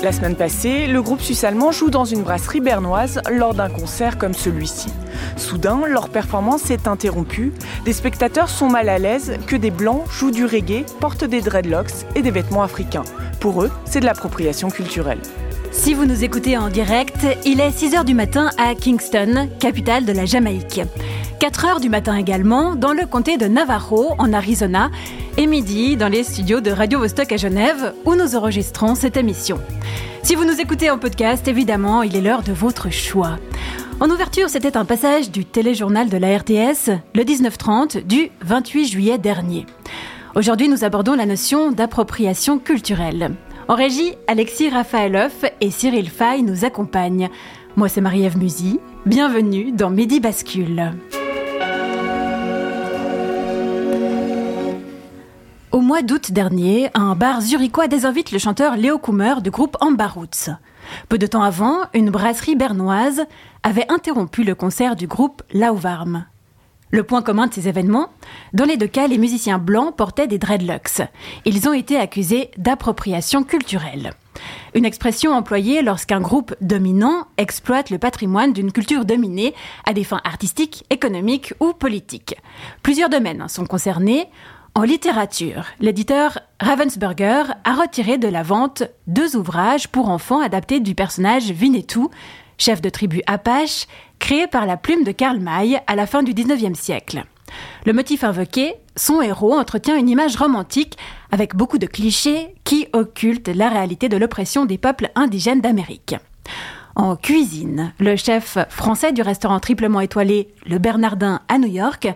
La semaine passée, le groupe suisse-allemand joue dans une brasserie bernoise lors d'un concert comme celui-ci. Soudain, leur performance s'est interrompue. Des spectateurs sont mal à l'aise que des blancs jouent du reggae, portent des dreadlocks et des vêtements africains. Pour eux, c'est de l'appropriation culturelle. Si vous nous écoutez en direct, il est 6h du matin à Kingston, capitale de la Jamaïque. 4h du matin également dans le comté de Navajo, en Arizona, et midi dans les studios de Radio Vostok à Genève, où nous enregistrons cette émission. Si vous nous écoutez en podcast, évidemment, il est l'heure de votre choix. En ouverture, c'était un passage du téléjournal de la RTS, le 1930 du 28 juillet dernier. Aujourd'hui, nous abordons la notion d'appropriation culturelle. En régie, Alexis Raphaëloff et Cyril Fay nous accompagnent. Moi, c'est Marie-Ève Musy. Bienvenue dans Midi Bascule. Au mois d'août dernier, un bar zurichois désinvite le chanteur Léo Kummer du groupe Ambaroots. Peu de temps avant, une brasserie bernoise avait interrompu le concert du groupe Lauvarm. Le point commun de ces événements, dans les deux cas, les musiciens blancs portaient des dreadlocks. Ils ont été accusés d'appropriation culturelle. Une expression employée lorsqu'un groupe dominant exploite le patrimoine d'une culture dominée à des fins artistiques, économiques ou politiques. Plusieurs domaines sont concernés. En littérature, l'éditeur Ravensburger a retiré de la vente deux ouvrages pour enfants adaptés du personnage Winnetou, chef de tribu Apache, créé par la plume de Karl May à la fin du XIXe siècle. Le motif invoqué, son héros entretient une image romantique avec beaucoup de clichés qui occultent la réalité de l'oppression des peuples indigènes d'Amérique. En cuisine, le chef français du restaurant triplement étoilé Le Bernardin à New York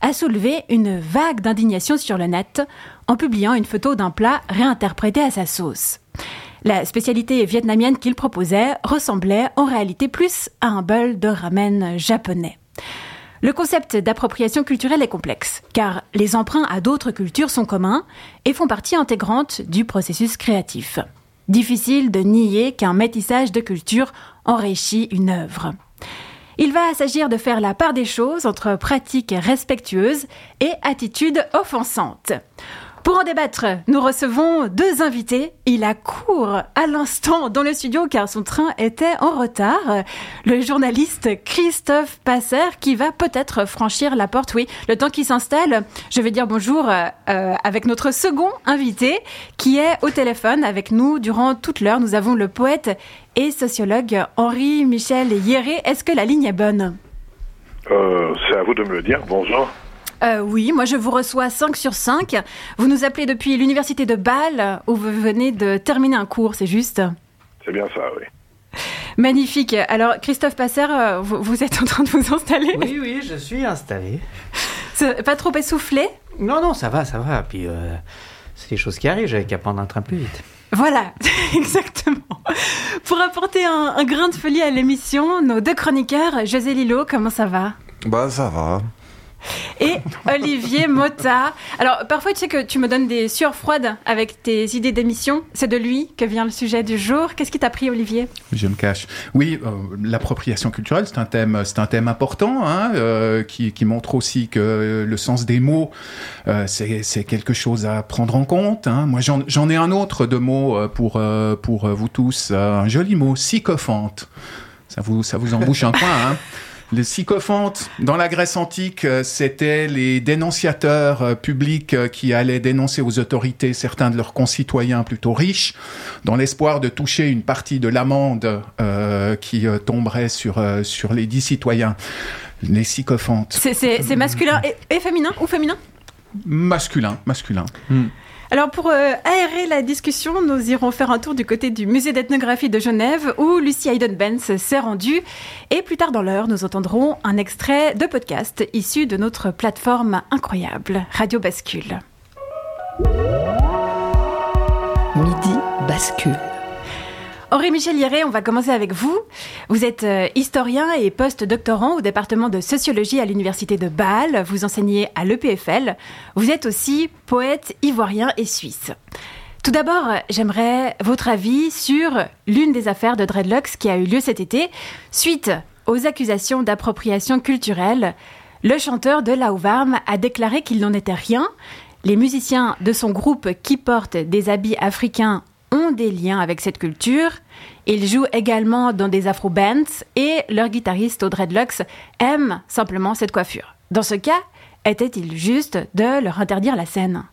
a soulevé une vague d'indignation sur le net en publiant une photo d'un plat réinterprété à sa sauce. La spécialité vietnamienne qu'il proposait ressemblait en réalité plus à un bol de ramen japonais. Le concept d'appropriation culturelle est complexe, car les emprunts à d'autres cultures sont communs et font partie intégrante du processus créatif. Difficile de nier qu'un métissage de culture enrichit une œuvre. Il va s'agir de faire la part des choses entre pratiques respectueuses et attitudes offensantes. Pour en débattre, nous recevons deux invités. Il a court à l'instant dans le studio car son train était en retard. Le journaliste Christophe Passer qui va peut-être franchir la porte. Oui, le temps qu'il s'installe, je vais dire bonjour euh, avec notre second invité qui est au téléphone avec nous durant toute l'heure. Nous avons le poète et sociologue Henri Michel Hieré. Est-ce que la ligne est bonne? Euh, C'est à vous de me le dire. Bonjour. Euh, oui, moi je vous reçois 5 sur 5. Vous nous appelez depuis l'université de Bâle où vous venez de terminer un cours, c'est juste C'est bien ça, oui. Magnifique. Alors Christophe Passer, vous, vous, êtes en train de vous installer Oui, oui, je suis installé. Pas trop essoufflé? Non, non, ça va, ça va. Puis euh, c'est des choses qui arrivent, j'avais qu'à prendre un train plus vite. Voilà, exactement. Pour apporter un, un grain de folie à l'émission, nos deux chroniqueurs, José Lilo, comment ça va? Bah ça va et Olivier Mota. Alors, parfois, tu sais que tu me donnes des sueurs froides avec tes idées d'émission. C'est de lui que vient le sujet du jour. Qu'est-ce qui t'a pris, Olivier? Je me cache. Oui, euh, l'appropriation culturelle, c'est un thème, c'est un thème important, hein, euh, qui, qui, montre aussi que le sens des mots, euh, c'est quelque chose à prendre en compte. Hein. Moi, j'en ai un autre de mots pour pour vous tous, un joli mot, sycophante. Ça vous ça vous embouche un coin, hein les sycophantes, dans la Grèce antique, euh, c'était les dénonciateurs euh, publics euh, qui allaient dénoncer aux autorités certains de leurs concitoyens plutôt riches, dans l'espoir de toucher une partie de l'amende qui tomberait sur, sur les dix citoyens. Les sycophantes. C'est masculin et, féminin ou féminin? Masculin, masculin. Hmm. Alors pour euh, aérer la discussion, nous irons faire un tour du côté du musée d'ethnographie de Genève où Lucie Hayden-Benz s'est rendue. Et plus tard dans l'heure, nous entendrons un extrait de podcast issu de notre plateforme incroyable, Radio Bascule. Midi Bascule. Henri-Michel Hieré, on va commencer avec vous. Vous êtes euh, historien et post-doctorant au département de sociologie à l'université de Bâle. Vous enseignez à l'EPFL. Vous êtes aussi poète ivoirien et suisse. Tout d'abord, j'aimerais votre avis sur l'une des affaires de Dreadlocks qui a eu lieu cet été, suite aux accusations d'appropriation culturelle. Le chanteur de Lauvarm a déclaré qu'il n'en était rien. Les musiciens de son groupe qui portent des habits africains des liens avec cette culture. Ils jouent également dans des afro-bands et leur guitariste au Dreadlocks aime simplement cette coiffure. Dans ce cas, était-il juste de leur interdire la scène?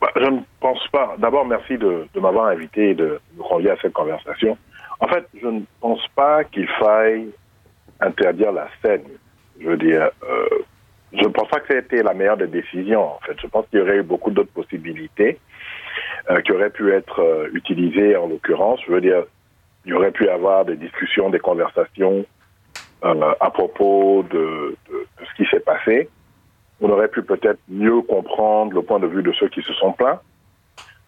Bah, Je ne pense pas. D'abord, merci de, m'avoir invité et de me convier à cette conversation. En fait, je ne pense pas qu'il faille interdire la scène. Je veux dire, euh, je ne pense pas que c'était la meilleure des décisions. En fait, je pense qu'il y aurait eu beaucoup d'autres possibilités qui auraient pu être euh, utilisées en l'occurrence. Je veux dire, il aurait pu y avoir des discussions, des conversations euh, à propos de, ce qui s'est passé. On aurait pu peut-être mieux comprendre le point de vue de ceux qui se sont plaints.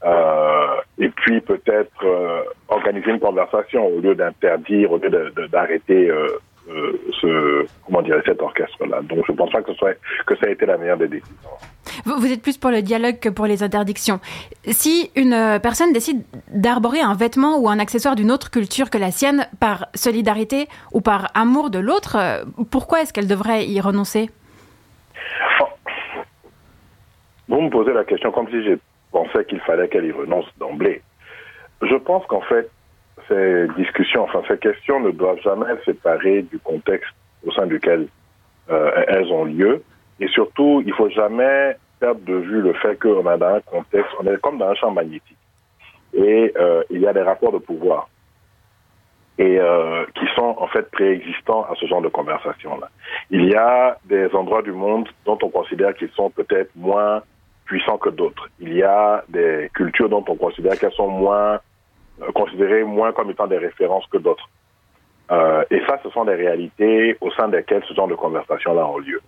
Euh, et puis peut-être euh, organiser une conversation au lieu d'interdire, au lieu d'arrêter euh, ce comment dire cet orchestre-là. Donc je pense pas que ce soit que ça a été la meilleure des décisions. vous, vous êtes plus pour le dialogue que pour les interdictions. Si une euh, personne décide d'arborer un vêtement ou un accessoire d'une autre culture que la sienne par solidarité ou par amour de l'autre, euh, pourquoi est-ce qu'elle devrait y renoncer? Vous me posez la question comme si je pensais qu'il fallait qu'elle y renonce d'emblée. Je pense qu'en fait, ces discussions, enfin ces questions ne doivent jamais être séparées du contexte au sein duquel euh, elles ont lieu. Et surtout, il faut jamais perdre de vue le fait qu'on est dans un contexte, on est comme dans un champ magnétique. Et euh, il y a des rapports de pouvoir et euh, qui sont en fait préexistants à ce genre de conversation-là. Il y a des endroits du monde dont on considère qu'ils sont peut-être moins puissants que d'autres. Il y a des cultures dont on considère qu'elles sont moins considérées moins comme étant des références que d'autres. Euh, et ça, ce sont des réalités au sein desquelles ce genre de conversations-là ont lieu.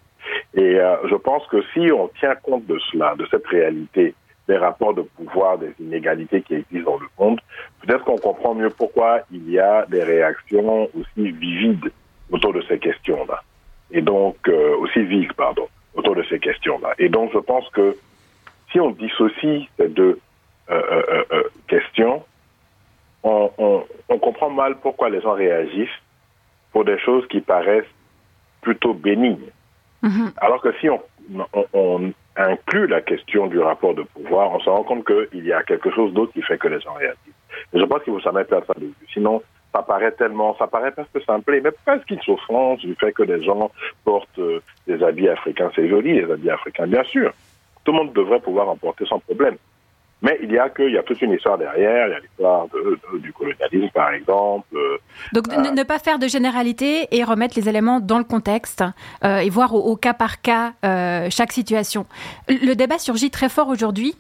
Et euh, je pense que si on tient compte de cela, de cette réalité, des rapports de pouvoir, des inégalités qui existent dans le monde, peut-être qu'on comprend mieux pourquoi il y a des réactions aussi vivides autour de ces questions-là. Et donc, euh, aussi vives, pardon, autour de ces questions-là. Et donc, je pense que si on dissocie ces deux euh, euh, euh, questions, on, on, on comprend mal pourquoi les gens réagissent pour des choses qui paraissent plutôt bénignes. Mhm. Alors que si on, inclut la question du rapport de pouvoir, on se rend compte qu'il y a quelque chose d'autre qui fait que les gens réagissent. Et je pense qu'il faut jamais perdre ça de vue. Sinon, ça paraît tellement, ça paraît presque simple, mais presque une souffrance du fait que les gens portent euh, des habits africains. C'est joli, les habits africains, bien sûr. Tout le monde devrait pouvoir en porter sans problème. Mais il y a y a toute une histoire derrière. Il y a l'histoire de, de- du colonialisme, par exemple. euh, Donc ne, ne pas faire de généralité et remettre les éléments dans le contexte euh, et voir au, au cas par cas euh, chaque situation. Le débat surgit très fort aujourd'hui.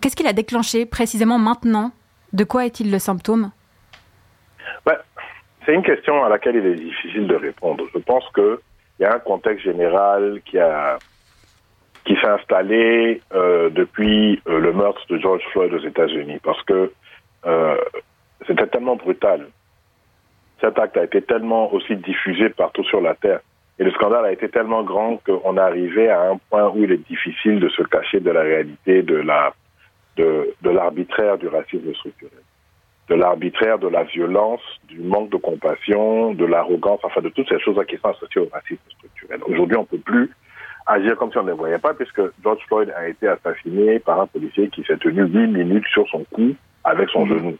Qu'est-ce qu'il a déclenché précisément maintenant? De quoi est-il le symptôme? C'est une question à laquelle il est difficile de répondre. Je pense que il y a un contexte général qui a qui s'est installé euh, depuis euh, le meurtre de George Floyd aux États-Unis, parce que euh, c'était tellement brutal. Cet acte a été tellement aussi diffusé partout sur la terre, et le scandale a été tellement grand qu'on arrivé à un point où il est difficile de se cacher de la réalité de la de, de l'arbitraire du racisme structurel de l'arbitraire, de la violence, du manque de compassion, de l'arrogance, enfin de toutes ces choses-là qui sont associées au racisme structurel. Aujourd'hui, on ne peut plus agir comme si on ne voyait pas, puisque George Floyd a été assassiné par un policier qui s'est tenu huit minutes sur son cou avec son genou.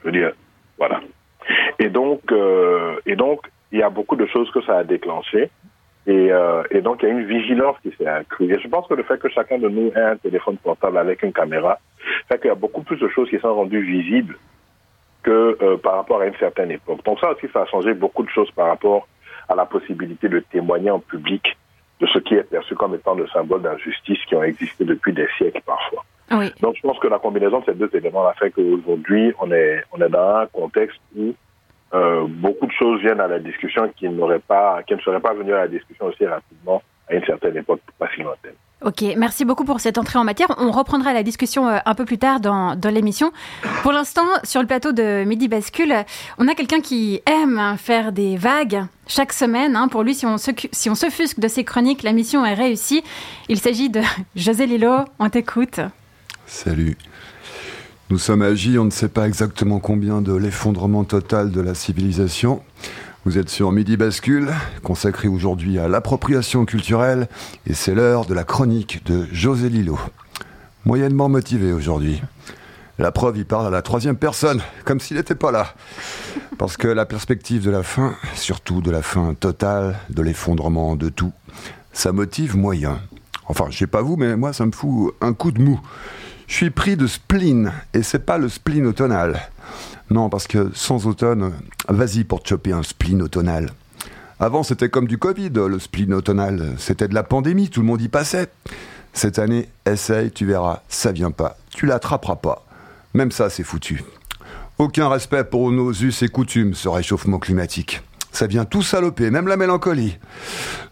Je veux dire, voilà. Et donc, euh, et donc, il y a beaucoup de choses que ça a déclenché. Et, euh, et donc, il y a une vigilance qui s'est accrue. Et je pense que le fait que chacun de nous ait un téléphone portable avec une caméra fait qu'il y a beaucoup plus de choses qui sont rendues visibles que euh, par rapport à une certaine époque. Donc ça aussi, ça a changé beaucoup de choses par rapport à la possibilité de témoigner en public de ce qui est perçu comme étant le symbole d'injustice qui ont existé depuis des siècles parfois. Oui. Donc je pense que la combinaison de ces deux éléments a fait qu'aujourd'hui, on est, on est dans un contexte où euh, beaucoup de choses viennent à la discussion qui n'auraient pas, qui ne seraient pas venues à la discussion aussi rapidement à une certaine époque pas si lointaine. Ok, merci beaucoup pour cette entrée en matière. On reprendra la discussion euh, un peu plus tard dans, l'émission. Pour l'instant, sur le plateau de Midi Bascule, on a quelqu'un qui aime faire des vagues chaque semaine. Hein. Pour lui, si on, s'offusque de ses chroniques, la mission est réussie. Il s'agit de José Lilo. On t'écoute. Salut. Nous sommes agis, on ne sait pas exactement combien de l'effondrement total de la civilisation. Vous êtes sur Midi Bascule, consacré aujourd'hui à l'appropriation culturelle, et c'est l'heure de la chronique de José Lillo. Moyennement motivé aujourd'hui. La preuve, il parle à la troisième personne, comme s'il n'était pas là. Parce que la perspective de la fin, surtout de la fin totale, de l'effondrement de tout, ça motive moyen. Enfin, je sais pas vous, mais moi, ça me fout un coup de mou. Je suis pris de spleen, et c'est pas le spleen automnal. Non, parce que sans automne, vas-y pour te choper un spleen automnal. Avant, c'était comme du Covid, le spleen automnal. C'était de la pandémie, tout le monde y passait. Cette année, essaye, tu verras, ça vient pas. Tu l'attraperas pas. Même ça, c'est foutu. Aucun respect pour nos us et coutumes, ce réchauffement climatique. Ça vient tout saloper, même la mélancolie.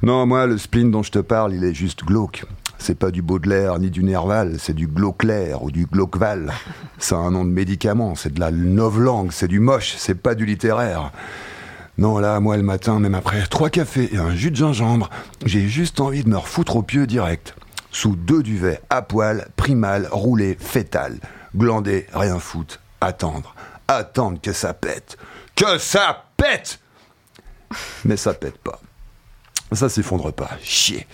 Non, moi, le spleen dont je te parle, il est juste glauque. C'est pas du Baudelaire ni du Nerval, c'est du Glauclair ou du Glauqueval. Ça a un nom de médicament, c'est de la novlangue, c'est du moche, c'est pas du littéraire. Non, là, moi, le matin, même après trois cafés et un jus de gingembre, j'ai juste envie de me refoutre au pieu direct. Sous deux duvets, à poil, primal, roulé, fétal. Glander, rien foutre, attendre. Attendre que ça pète. Que ça pète Mais ça pète pas. Ça s'effondre pas. Chier.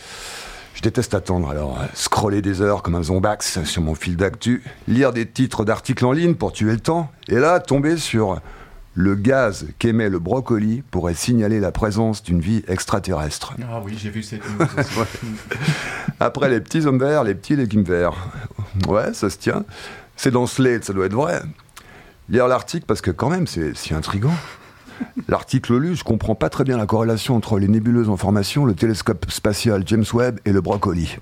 Je déteste attendre, alors euh, scroller des heures comme un zombax sur mon fil d'actu, lire des titres d'articles en ligne pour tuer le temps, et là tomber sur le gaz qu'émet le brocoli pourrait signaler la présence d'une vie extraterrestre. Ah oui, j'ai vu cette news. Après les petits hommes verts, les petits légumes verts. Ouais, ça se tient. C'est dans Slate, ça doit être vrai. Lire l'article parce que quand même, c'est si intriguant. L'article lu, je comprends pas très bien la corrélation entre les nébuleuses en formation, le télescope spatial James Webb et le brocoli.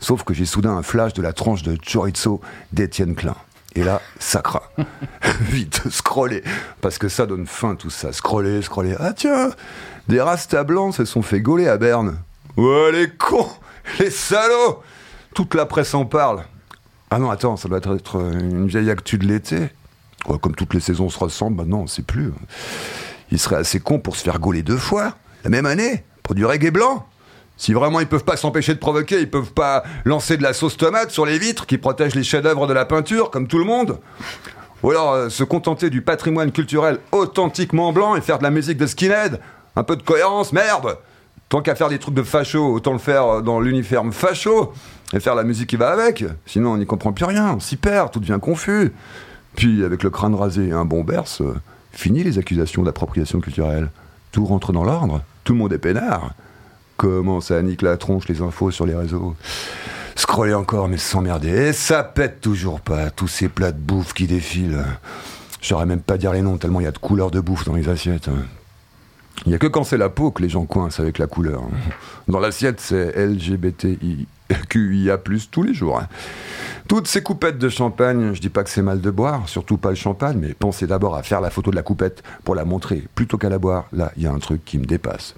Sauf que j'ai soudain un flash de la tranche de chorizo d'Étienne Klein. Et là, ça craint. Vite, scroller. Parce que ça donne faim tout ça. Scroller, scroller. Ah tiens, des rastas blancs se sont fait gauler à Berne. Ouais, les cons Les salauds Toute la presse en parle. Ah non, attends, ça doit être une vieille actu de l'été. Comme toutes les saisons se ressemblent, maintenant, on sait plus. Ils seraient assez cons pour se faire gauler deux fois, la même année, pour du reggae blanc. Si vraiment ils peuvent pas s'empêcher de provoquer, ils peuvent pas lancer de la sauce tomate sur les vitres qui protègent les chefs-d'œuvre de la peinture, comme tout le monde. Ou alors euh, se contenter du patrimoine culturel authentiquement blanc et faire de la musique de skinhead. Un peu de cohérence, merde Tant qu'à faire des trucs de facho, autant le faire dans l'uniforme facho et faire la musique qui va avec. Sinon on n'y comprend plus rien, on s'y perd, tout devient confus. Puis avec le crâne rasé et un bon berce, euh, fini les accusations d'appropriation culturelle. Tout rentre dans l'ordre, tout le monde est peinard. Comment ça nique la tronche les infos sur les réseaux? Scroller encore mais s'emmerder. Et ça pète toujours pas, tous ces plats de bouffe qui défilent. Je saurais même pas dire les noms tellement il y a de couleurs de bouffe dans les assiettes. Il n'y a que quand c'est la peau que les gens coincent avec la couleur. Dans l'assiette, c'est LGBTIQIA+, tous les jours. Toutes ces coupettes de champagne, je dis pas que c'est mal de boire, surtout pas le champagne, mais pensez d'abord à faire la photo de la coupette pour la montrer, plutôt qu'à la boire. Là, il y a un truc qui me dépasse.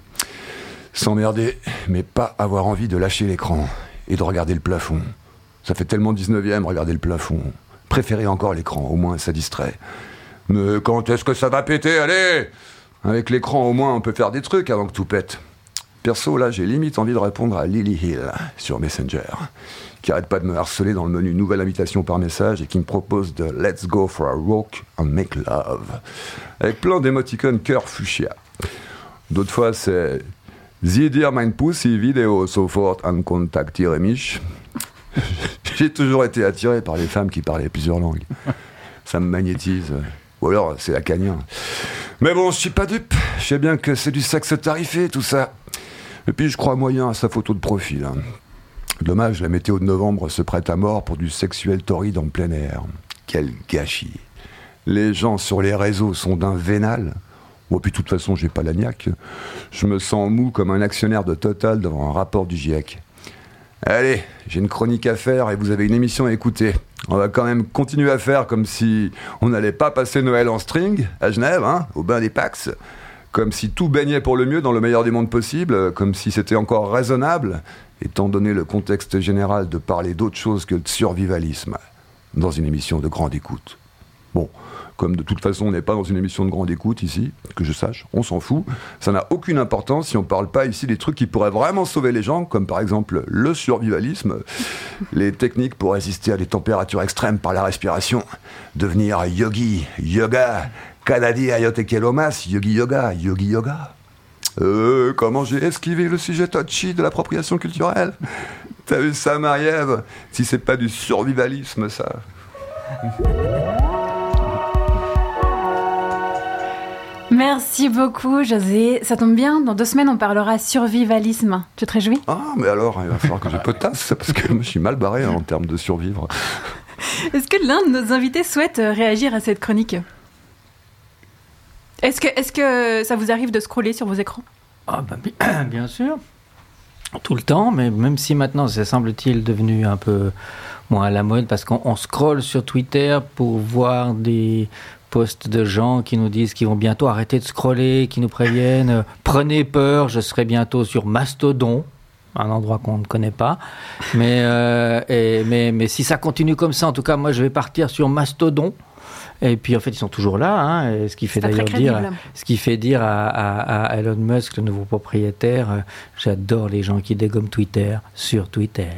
S'emmerder, mais pas avoir envie de lâcher l'écran et de regarder le plafond. Ça fait tellement 19e, regarder le plafond. Préférez encore l'écran, au moins ça distrait. Mais quand est-ce que ça va péter? Allez Avec l'écran, au moins, on peut faire des trucs avant que tout pète. Perso, là, j'ai limite envie de répondre à Lily Hill sur Messenger, qui arrête pas de me harceler dans le menu Nouvelle invitation par message et qui me propose de Let's go for a walk and make love. Avec plein d'émoticônes cœur fuchsia. D'autres fois, c'est Sie dir mein Pussy vidéo sofort an kontaktiere mich. J'ai toujours été attiré par les femmes qui parlaient plusieurs langues. Ça me magnétise. Ou alors, c'est lacanien. Mais bon, je suis pas dupe. Je sais bien que c'est du sexe tarifé, tout ça. Et puis, je crois moyen à sa photo de profil. hein. Dommage, la météo de novembre se prête à mort pour du sexuel torride en plein air. Quel gâchis. Les gens sur les réseaux sont d'un vénal. Bon, puis de toute façon, j'ai pas la niaque. Je me sens mou comme un actionnaire de Total devant un rapport du GIEC. Allez, j'ai une chronique à faire et vous avez une émission à écouter. On va quand même continuer à faire comme si on n'allait pas passer Noël en string à Genève, hein, au bain des Pax. comme si tout baignait pour le mieux dans le meilleur des mondes possibles, comme si c'était encore raisonnable, étant donné le contexte général, de parler d'autre chose que de survivalisme dans une émission de grande écoute. Bon, comme de toute façon on n'est pas dans une émission de grande écoute ici, que je sache, on s'en fout. Ça n'a aucune importance si on ne parle pas ici des trucs qui pourraient vraiment sauver les gens, comme par exemple le survivalisme, les techniques pour résister à des températures extrêmes par la respiration, devenir yogi, yoga, Kanadi Ayotekelomas, yogi yoga, yogi yoga. Euh, comment j'ai esquivé le sujet touchy de l'appropriation culturelle? T'as vu ça, Marie-Ève? Si c'est pas du survivalisme, ça. Merci beaucoup, José. Ça tombe bien, dans deux semaines, on parlera survivalisme. Tu te réjouis? Ah, mais alors, il va falloir que je potasse, parce que je suis mal barré hein, en termes de survivre. Est-ce que l'un de nos invités souhaite euh, réagir à cette chronique? Est-ce que, est que ça vous arrive de scroller sur vos écrans? Ah, bah, bien sûr. Tout le temps, mais même si maintenant, c'est semble-t-il devenu un peu moins à la mode, parce qu'on scrolle sur Twitter pour voir des de gens qui nous disent qu'ils vont bientôt arrêter de scroller, qui nous préviennent euh, prenez peur, je serai bientôt sur Mastodon un endroit qu'on ne connaît pas. Mais, euh, mais, mais si ça continue comme ça, en tout cas, moi, je vais partir sur Mastodon. Et puis en fait, ils sont toujours là, hein, ce qui fait d'ailleurs dire, ce qui fait dire à, Elon Musk, le nouveau propriétaire, euh, j'adore les gens qui dégomment Twitter sur Twitter.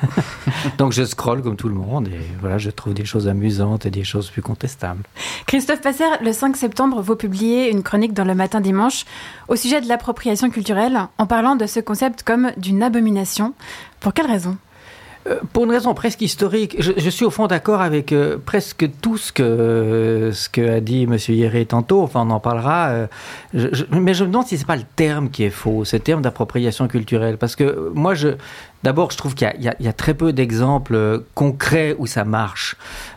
Donc je scrolle comme tout le monde et voilà, je trouve des choses amusantes et des choses plus contestables. Christophe Passer, le 5 septembre, vous publiez une chronique dans le Matin Dimanche au sujet de l'appropriation culturelle, en parlant de ce concept comme d'une abomination. Pour quelle raison? Pour une raison presque historique, je, suis au fond d'accord avec euh, presque tout ce que, ce que a dit M. Yéré tantôt, enfin on en parlera, euh, mais je me demande si ce n'est pas le terme qui est faux, ce terme d'appropriation culturelle, parce que moi, je, D'abord, je trouve qu'il y, a très peu d'exemples concrets où ça marche.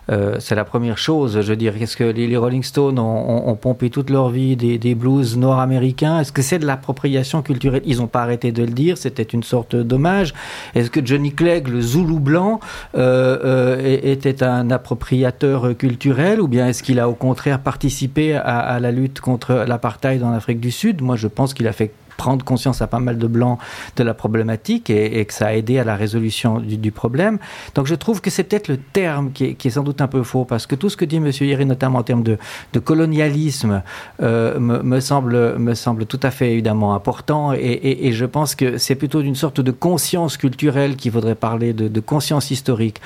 Euh, c'est la première chose. Je veux dire, qu'est-ce que les, Rolling Stones ont, pompé toute leur vie des, blues nord-américains? Est-ce que c'est de l'appropriation culturelle? Ils n'ont pas arrêté de le dire. C'était une sorte d'hommage. Est-ce que Johnny Clegg, le Zoulou blanc, euh, euh, était un appropriateur culturel? Ou bien est-ce qu'il a au contraire participé à la lutte contre l'apartheid en Afrique du Sud? Moi, je pense qu'il a fait prendre conscience à pas mal de blancs de la problématique et, que ça a aidé à la résolution du, problème. Donc je trouve que c'est peut-être le terme qui est, sans doute un peu faux, parce que tout ce que dit M. Yeri, notamment en termes de, colonialisme, euh, me, semble, me semble tout à fait évidemment important, et, je pense que c'est plutôt d'une sorte de conscience culturelle qu'il faudrait parler, de, de conscience historique.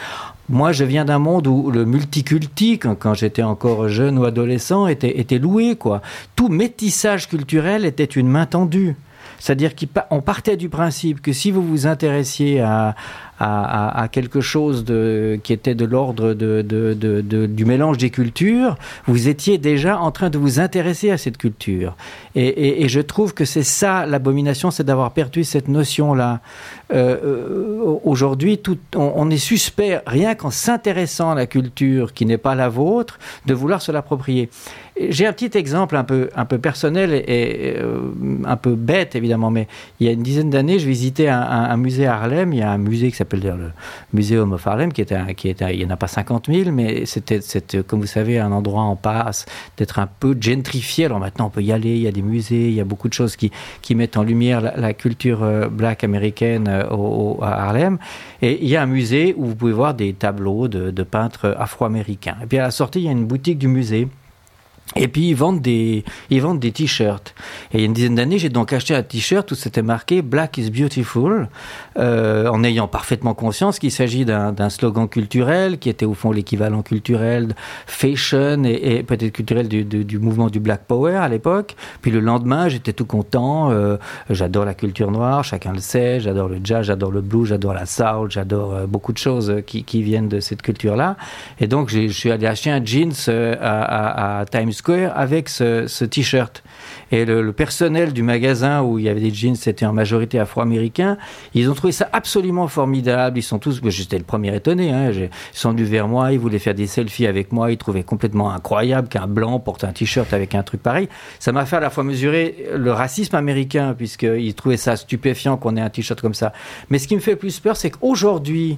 Moi, je viens d'un monde où le multiculti, quand, j'étais encore jeune ou adolescent, était, était loué. Quoi. Tout métissage culturel était une main tendue. C'est-à-dire qu'on partait du principe que si vous vous intéressiez à, à, quelque chose de, qui était de l'ordre de, du mélange des cultures, vous étiez déjà en train de vous intéresser à cette culture. Et, je trouve que c'est ça l'abomination, c'est d'avoir perdu cette notion-là. Euh, euh, aujourd'hui, on, on, est suspect, rien qu'en s'intéressant à la culture qui n'est pas la vôtre, de vouloir se l'approprier. J'ai un petit exemple un peu, un peu personnel et, euh, un peu bête, évidemment, mais il y a une dizaine d'années, je visitais un, un, musée à Harlem. Il y a un musée qui s'appelle le Muséum of Harlem, qui était, qui était il n'y en a pas 50 000, mais c'était, comme vous savez, un endroit en passe d'être un peu gentrifié. Alors maintenant, on peut y aller, il y a des musées, il y a beaucoup de choses qui, qui mettent en lumière la, culture euh, black américaine euh, au, à Harlem. Et il y a un musée où vous pouvez voir des tableaux de, de peintres afro-américains. Et puis à la sortie, il y a une boutique du musée et puis ils vendent des ils vendent des t-shirts. Et il y a une dizaine d'années, j'ai donc acheté un t-shirt où c'était marqué Black is beautiful, euh, en ayant parfaitement conscience qu'il s'agit d'un slogan culturel qui était au fond l'équivalent culturel fashion et, peut-être culturel du, mouvement du Black Power à l'époque. Puis le lendemain, j'étais tout content. Euh, j'adore la culture noire, chacun le sait. J'adore le jazz, j'adore le blues, j'adore la soul, j'adore euh, beaucoup de choses qui, viennent de cette culture-là. Et donc je suis allé acheter un jeans à, à, à Times Square avec ce, t-shirt. Et le, personnel du magasin où il y avait des jeans, c'était en majorité afro-américains, ils ont trouvé ça absolument formidable. Ils sont tous, j'étais le premier étonné, hein, ils sont venus vers moi, ils voulaient faire des selfies avec moi, ils trouvaient complètement incroyable qu'un blanc porte un t-shirt avec un truc pareil. Ça m'a fait à la fois mesurer le racisme américain, puisqu'ils trouvaient ça stupéfiant qu'on ait un t-shirt comme ça. Mais ce qui me fait plus peur, c'est qu'aujourd'hui,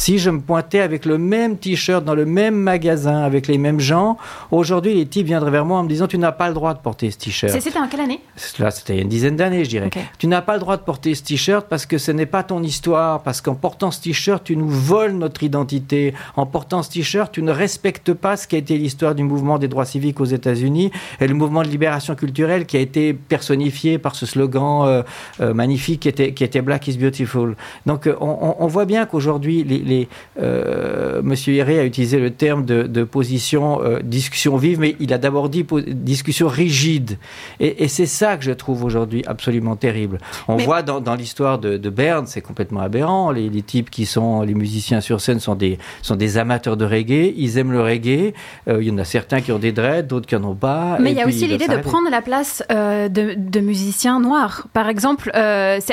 si je me pointais avec le même t-shirt dans le même magasin avec les mêmes gens, aujourd'hui les types viendraient vers moi en me disant tu n'as pas le droit de porter ce t-shirt. C'était en quelle année? Là, c'était il y a une dizaine d'années, je dirais. Tu n'as pas le droit de porter ce t-shirt parce que ce n'est pas ton histoire, parce qu'en portant ce t-shirt, tu nous voles notre identité. En portant ce t-shirt, tu ne respectes pas ce qui a été l'histoire du mouvement des droits civiques aux États-Unis et le mouvement de libération culturelle qui a été personnifié par ce slogan euh, euh, magnifique qui était, qui était Black is Beautiful. Donc, euh, on, on- on voit bien qu'aujourd'hui, les, les, euh, Monsieur Héré a utilisé le terme de, de position euh, discussion vive, mais il a d'abord dit discussion rigide. Et, et c'est ça que je trouve aujourd'hui absolument terrible. On Mais- voit dans, dans l'histoire de, de Berne, c'est complètement aberrant. Les, les types qui sont les musiciens sur scène sont des, sont des amateurs de reggae. Ils aiment le reggae. Euh, il y en a certains qui ont des dreads, d'autres qui en ont pas. Mais il y a aussi l'idée de prendre la place de, de musiciens noirs. Par exemple,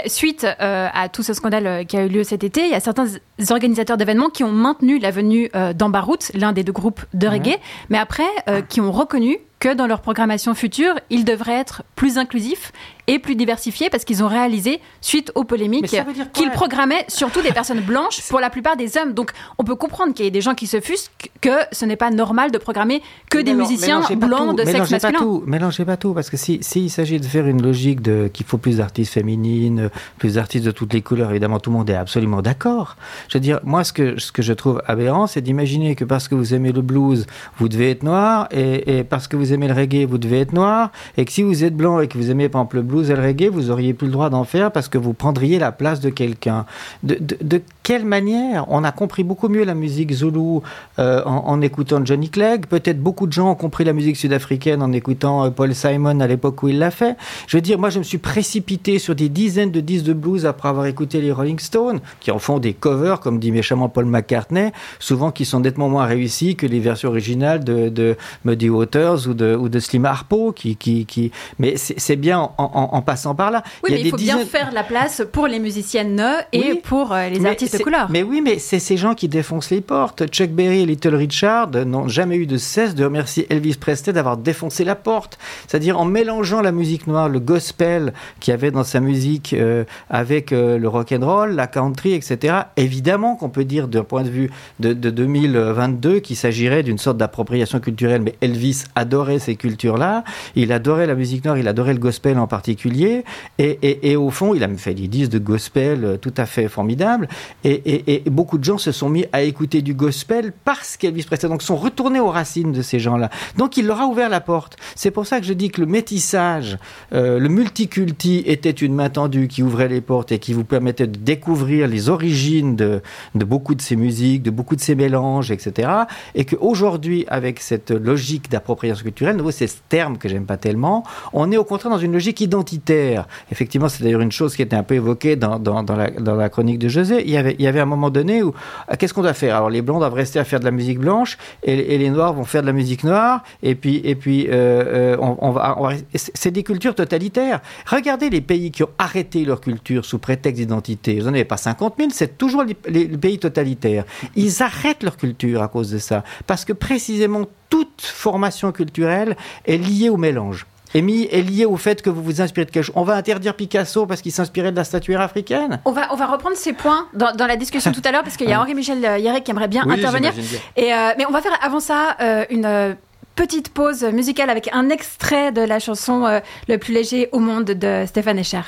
suite à tout ce scandale qui a eu lieu cet été, il y a certains organisateurs d'événements qui ont maintenu la venue euh, d'Ambarout, l'un des deux groupes de reggae, mais après euh, qui ont reconnu que dans leur programmation future, ils devraient être plus inclusifs et plus diversifiés parce qu'ils ont réalisé, suite aux Mais polémiques, qu'ils programmaient surtout des personnes blanches pour la plupart des hommes. Donc on peut comprendre qu'il y ait des gens qui se fusquent que ce n'est pas normal de programmer que des Mélange- musiciens blancs de sexe masculin. Pas tout, mélangez pas tout, parce que si, si il s'agit de faire une logique de qu'il faut plus d'artistes féminines, plus d'artistes de toutes les couleurs, évidemment tout le monde est absolument d'accord. Je veux dire, moi ce que ce que je trouve aberrant, c'est d'imaginer que parce que vous aimez le blues, vous devez être noir, et, et parce que vous aimez le reggae, vous devez être noir, et que si vous êtes blanc et que vous aimez par exemple le blues et le reggae, vous auriez plus le droit d'en faire parce que vous prendriez la place de quelqu'un. De, de, de quelle manière On a compris beaucoup mieux la musique zoulou euh, en, en écoutant Johnny Clegg. Peut-être beaucoup de gens ont compris la musique sud-africaine en écoutant euh, Paul Simon à l'époque où il l'a fait. Je veux dire, moi, je me suis précipité sur des dizaines de disques de blues après avoir écouté les Rolling Stones, qui en font des covers, comme dit méchamment Paul McCartney, souvent qui sont nettement moins réussis que les versions originales de, de Muddy Waters ou de, ou de Slim Harpo, qui, qui, qui... mais c'est bien en, en- en passant par là. Oui, y a mais il des faut bien faire la place pour les musiciennes et Oui. pour euh, les artistes de c'est- couleur. Mais oui, mais c'est ces gens qui défoncent les portes. Chuck Berry et Little Richard n'ont jamais eu de cesse de remercier Elvis Presley d'avoir défoncé la porte. C'est-à-dire en mélangeant la musique noire, le gospel qu'il y avait dans sa musique euh, avec euh, le rock and roll, la country, etc. Évidemment qu'on peut dire d'un point de vue de, de 2022 qu'il s'agirait d'une sorte d'appropriation culturelle. Mais Elvis adorait ces cultures-là. Il adorait la musique noire, il adorait le gospel en particulier. Et, et- et au fond, il a même fait des disques de gospel euh, tout à fait formidables. Et, et- beaucoup de gens se sont mis à écouter du gospel parce qu'Elvis Presley. Donc, sont retournés aux racines de ces gens-là. Donc, il leur a ouvert la porte. C'est pour ça que je dis que le métissage, euh, le multiculti était une main tendue qui ouvrait les portes et qui vous permettait de découvrir les origines de, beaucoup de ces musiques, de beaucoup de ces mélanges, etc. Et qu'aujourd'hui, avec cette logique d'appropriation culturelle, c'est ce terme que j'aime pas tellement, on est au contraire dans une logique identitaire. Effectivement, c'est d'ailleurs une chose qui était un peu évoquée dans la, dans la chronique de José. Il y avait, il y avait un moment donné où, ah, qu'est-ce qu'on doit faire? Alors, les blancs doivent rester à faire de la musique blanche et, les noirs vont faire de la musique noire. Et puis, et puis euh, euh, c'est des cultures totalitaires. Regardez les pays qui ont arrêté leur culture sous prétexte d'identité. Vous n'en avez pas 50 000, c'est toujours les pays totalitaires. Ils arrêtent leur culture à cause de ça. Parce que précisément, toute formation culturelle est liée au mélange. Mis, est liée au fait que vous vous inspirez de quelque chose. On va interdire Picasso parce qu'il s'inspirait de la statuaire africaine? On va, on va reprendre ces points dans, dans la discussion tout à l'heure parce qu'il y a Henri-Michel Yarek qui aimerait bien Oui, intervenir. Et, euh, mais on va faire avant ça euh, une euh, petite pause musicale avec un extrait de la chanson euh, Le plus léger au monde de Stéphane Escher.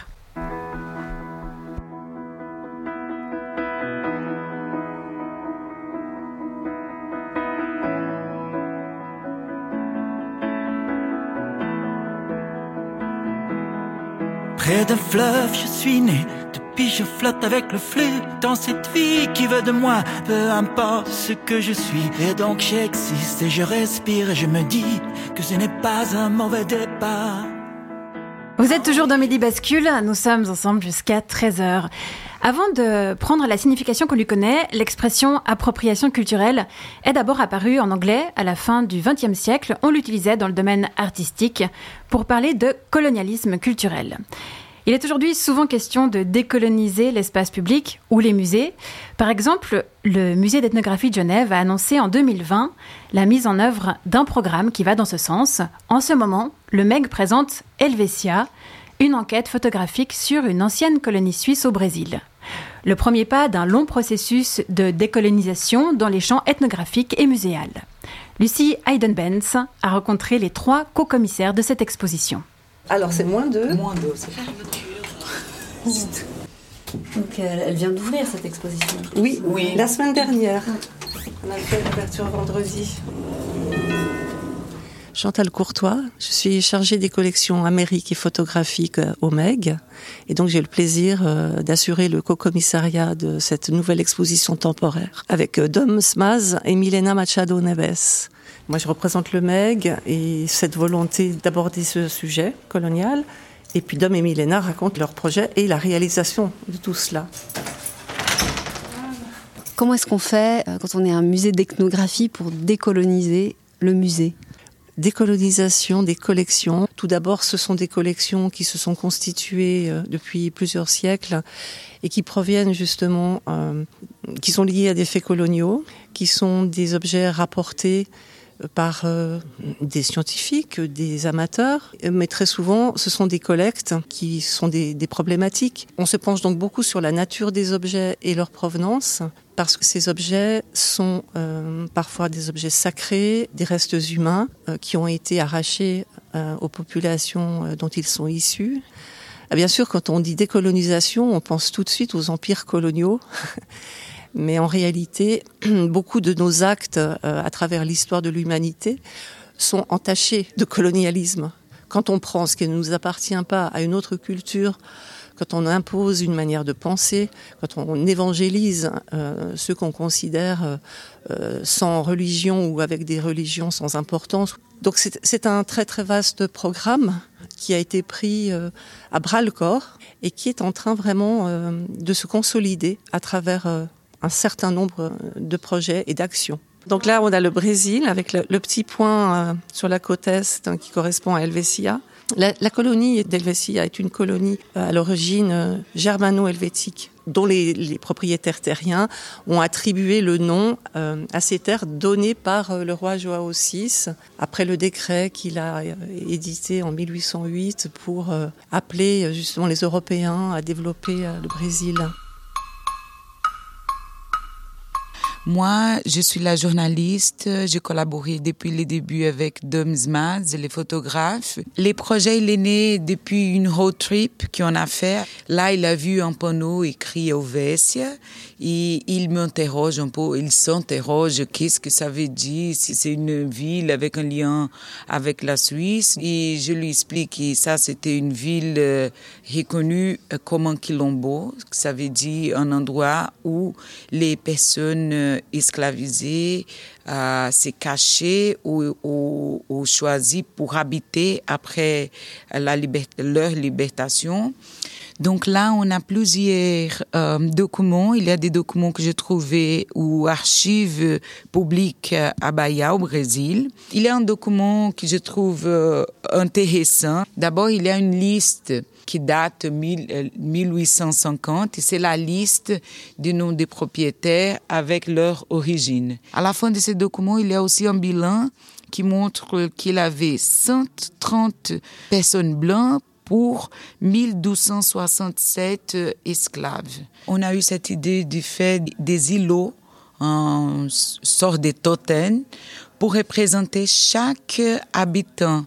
Fleuve, je suis né. Depuis, je flotte avec le flux dans cette vie qui veut de moi, peu importe ce que je suis. Et donc, j'existe et je respire et je me dis que ce n'est pas un mauvais départ. Vous êtes toujours dans Midi Bascule, nous sommes ensemble jusqu'à 13h. Avant de prendre la signification qu'on lui connaît, l'expression appropriation culturelle est d'abord apparue en anglais à la fin du XXe siècle. On l'utilisait dans le domaine artistique pour parler de colonialisme culturel. Il est aujourd'hui souvent question de décoloniser l'espace public ou les musées. Par exemple, le musée d'ethnographie de Genève a annoncé en 2020 la mise en œuvre d'un programme qui va dans ce sens. En ce moment, le MEG présente Helvetia, une enquête photographique sur une ancienne colonie suisse au Brésil. Le premier pas d'un long processus de décolonisation dans les champs ethnographiques et muséales. Lucie Hayden-Benz a rencontré les trois co-commissaires de cette exposition. Alors c'est moins deux. Moins deux, c'est Donc elle vient d'ouvrir cette exposition. Oui, oui, la semaine dernière. On a fait l'ouverture vendredi. Chantal Courtois, je suis chargée des collections amériques et photographiques au MEG. Et donc j'ai le plaisir euh, d'assurer le co-commissariat de cette nouvelle exposition temporaire avec euh, Dom Smaz et Milena Machado Neves. Moi je représente le MEG et cette volonté d'aborder ce sujet colonial. Et puis Dom et Milena racontent leur projet et la réalisation de tout cela. Comment est-ce qu'on fait euh, quand on est un musée d'ethnographie pour décoloniser le musée? Décolonisation des collections. Tout d'abord, ce sont des collections qui se sont constituées euh, depuis plusieurs siècles et qui proviennent justement, euh, qui sont liées à des faits coloniaux, qui sont des objets rapportés euh, par des scientifiques, des amateurs, mais très souvent ce sont des collectes qui sont des, problématiques. On se penche donc beaucoup sur la nature des objets et leur provenance, parce que ces objets sont euh, parfois des objets sacrés, des restes humains euh, qui ont été arrachés euh, aux populations euh, dont ils sont issus. Ah, bien sûr, quand on dit décolonisation, on pense tout de suite aux empires coloniaux. Mais en réalité, beaucoup de nos actes euh, à travers l'histoire de l'humanité sont entachés de colonialisme. Quand on prend ce qui ne nous appartient pas à une autre culture, quand on impose une manière de penser, quand on évangélise euh, ceux qu'on considère euh, sans religion ou avec des religions sans importance. Donc c'est un très très vaste programme qui a été pris à bras le corps et qui est en train vraiment de se consolider à travers un certain nombre de projets et d'actions. Donc là, on a le Brésil avec le, petit point euh, sur la côte est hein, qui correspond à Helvetia. La, colonie d'Helvetia est une colonie euh, à l'origine euh, germano-helvétique dont les, les, propriétaires terriens ont attribué le nom euh, à ces terres données par euh, le roi Joao VI après le décret qu'il a euh, édité en 1808 pour euh, appeler euh, justement les Européens à développer euh, le Brésil. Moi, je suis la journaliste. J'ai collaboré depuis les débuts avec Dom Zmaz, les photographes. Les projets, il est né depuis une road trip qu'on a fait. Là, il a vu un panneau écrit Ovesia et il m'interroge un peu. Il s'interroge qu'est-ce que ça veut dire, si c'est une ville avec un lien avec la Suisse? Et je lui explique que ça, c'était une ville euh, reconnue comme un quilombo. Ça veut dire un endroit où les personnes esclavisés euh, s'est caché ou, ou, pour habiter après la liber leur libération. Donc là, on a plusieurs euh, documents. Il y a des documents que j'ai trouvés ou archives publiques à Bahia, au Brésil. Il y a un document que je trouve euh, intéressant. D'abord, il y a une liste qui date de 1850 et c'est la liste des noms des propriétaires avec leur origine. À la fin de ce document, il y a aussi un bilan qui montre qu'il avait 130 personnes blanches pour 1267 esclaves. On a eu cette idée du fait des îlots, en sorte de totem, pour représenter chaque habitant.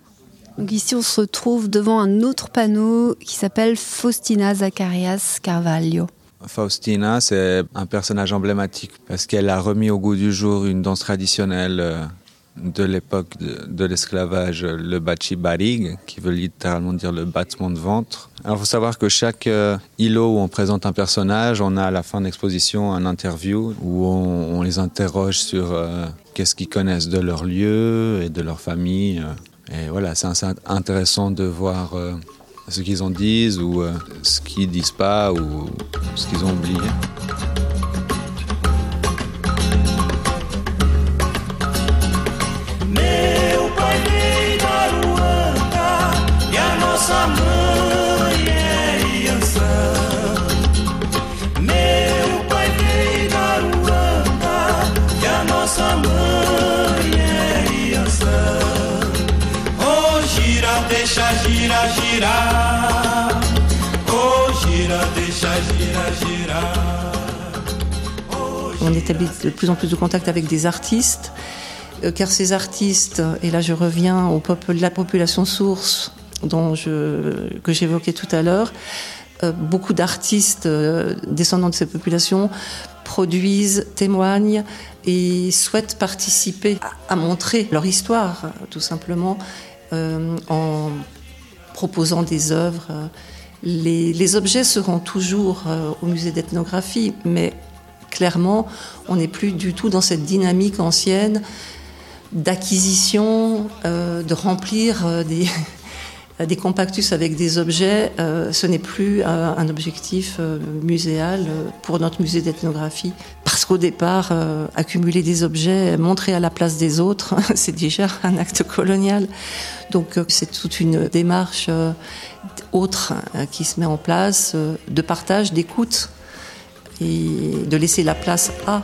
Donc ici, on se retrouve devant un autre panneau qui s'appelle Faustina Zacharias Carvalho. Faustina, c'est un personnage emblématique parce qu'elle a remis au goût du jour une danse traditionnelle de l'époque de, l'esclavage, le bachi barig, qui veut littéralement dire le battement de ventre. Alors, il faut savoir que chaque euh, îlot où on présente un personnage, on a à la fin de l'exposition un interview où on, les interroge sur euh, qu'est-ce qu'ils connaissent de leur lieu et de leur famille. Et voilà, c'est intéressant de voir euh, ce qu'ils en disent ou euh, ce qu'ils disent pas ou ce qu'ils ont oublié. Établit de plus en plus de contacts avec des artistes, euh, car ces artistes, et là je reviens au peuple, la population source dont que j'évoquais tout à l'heure, euh, beaucoup d'artistes euh, descendants de ces populations produisent, témoignent et souhaitent participer à, montrer leur histoire, tout simplement, en proposant des œuvres. Les, les objets seront toujours au musée d'ethnographie, mais clairement, on n'est plus du tout dans cette dynamique ancienne d'acquisition, euh, de remplir euh, des, compactus avec des objets. Euh, ce n'est plus un objectif muséal pour notre musée d'ethnographie. Parce qu'au départ, accumuler des objets, montrer à la place des autres, c'est déjà un acte colonial. Donc c'est toute une démarche autre qui se met en place, de partage, d'écoute de laisser la place à.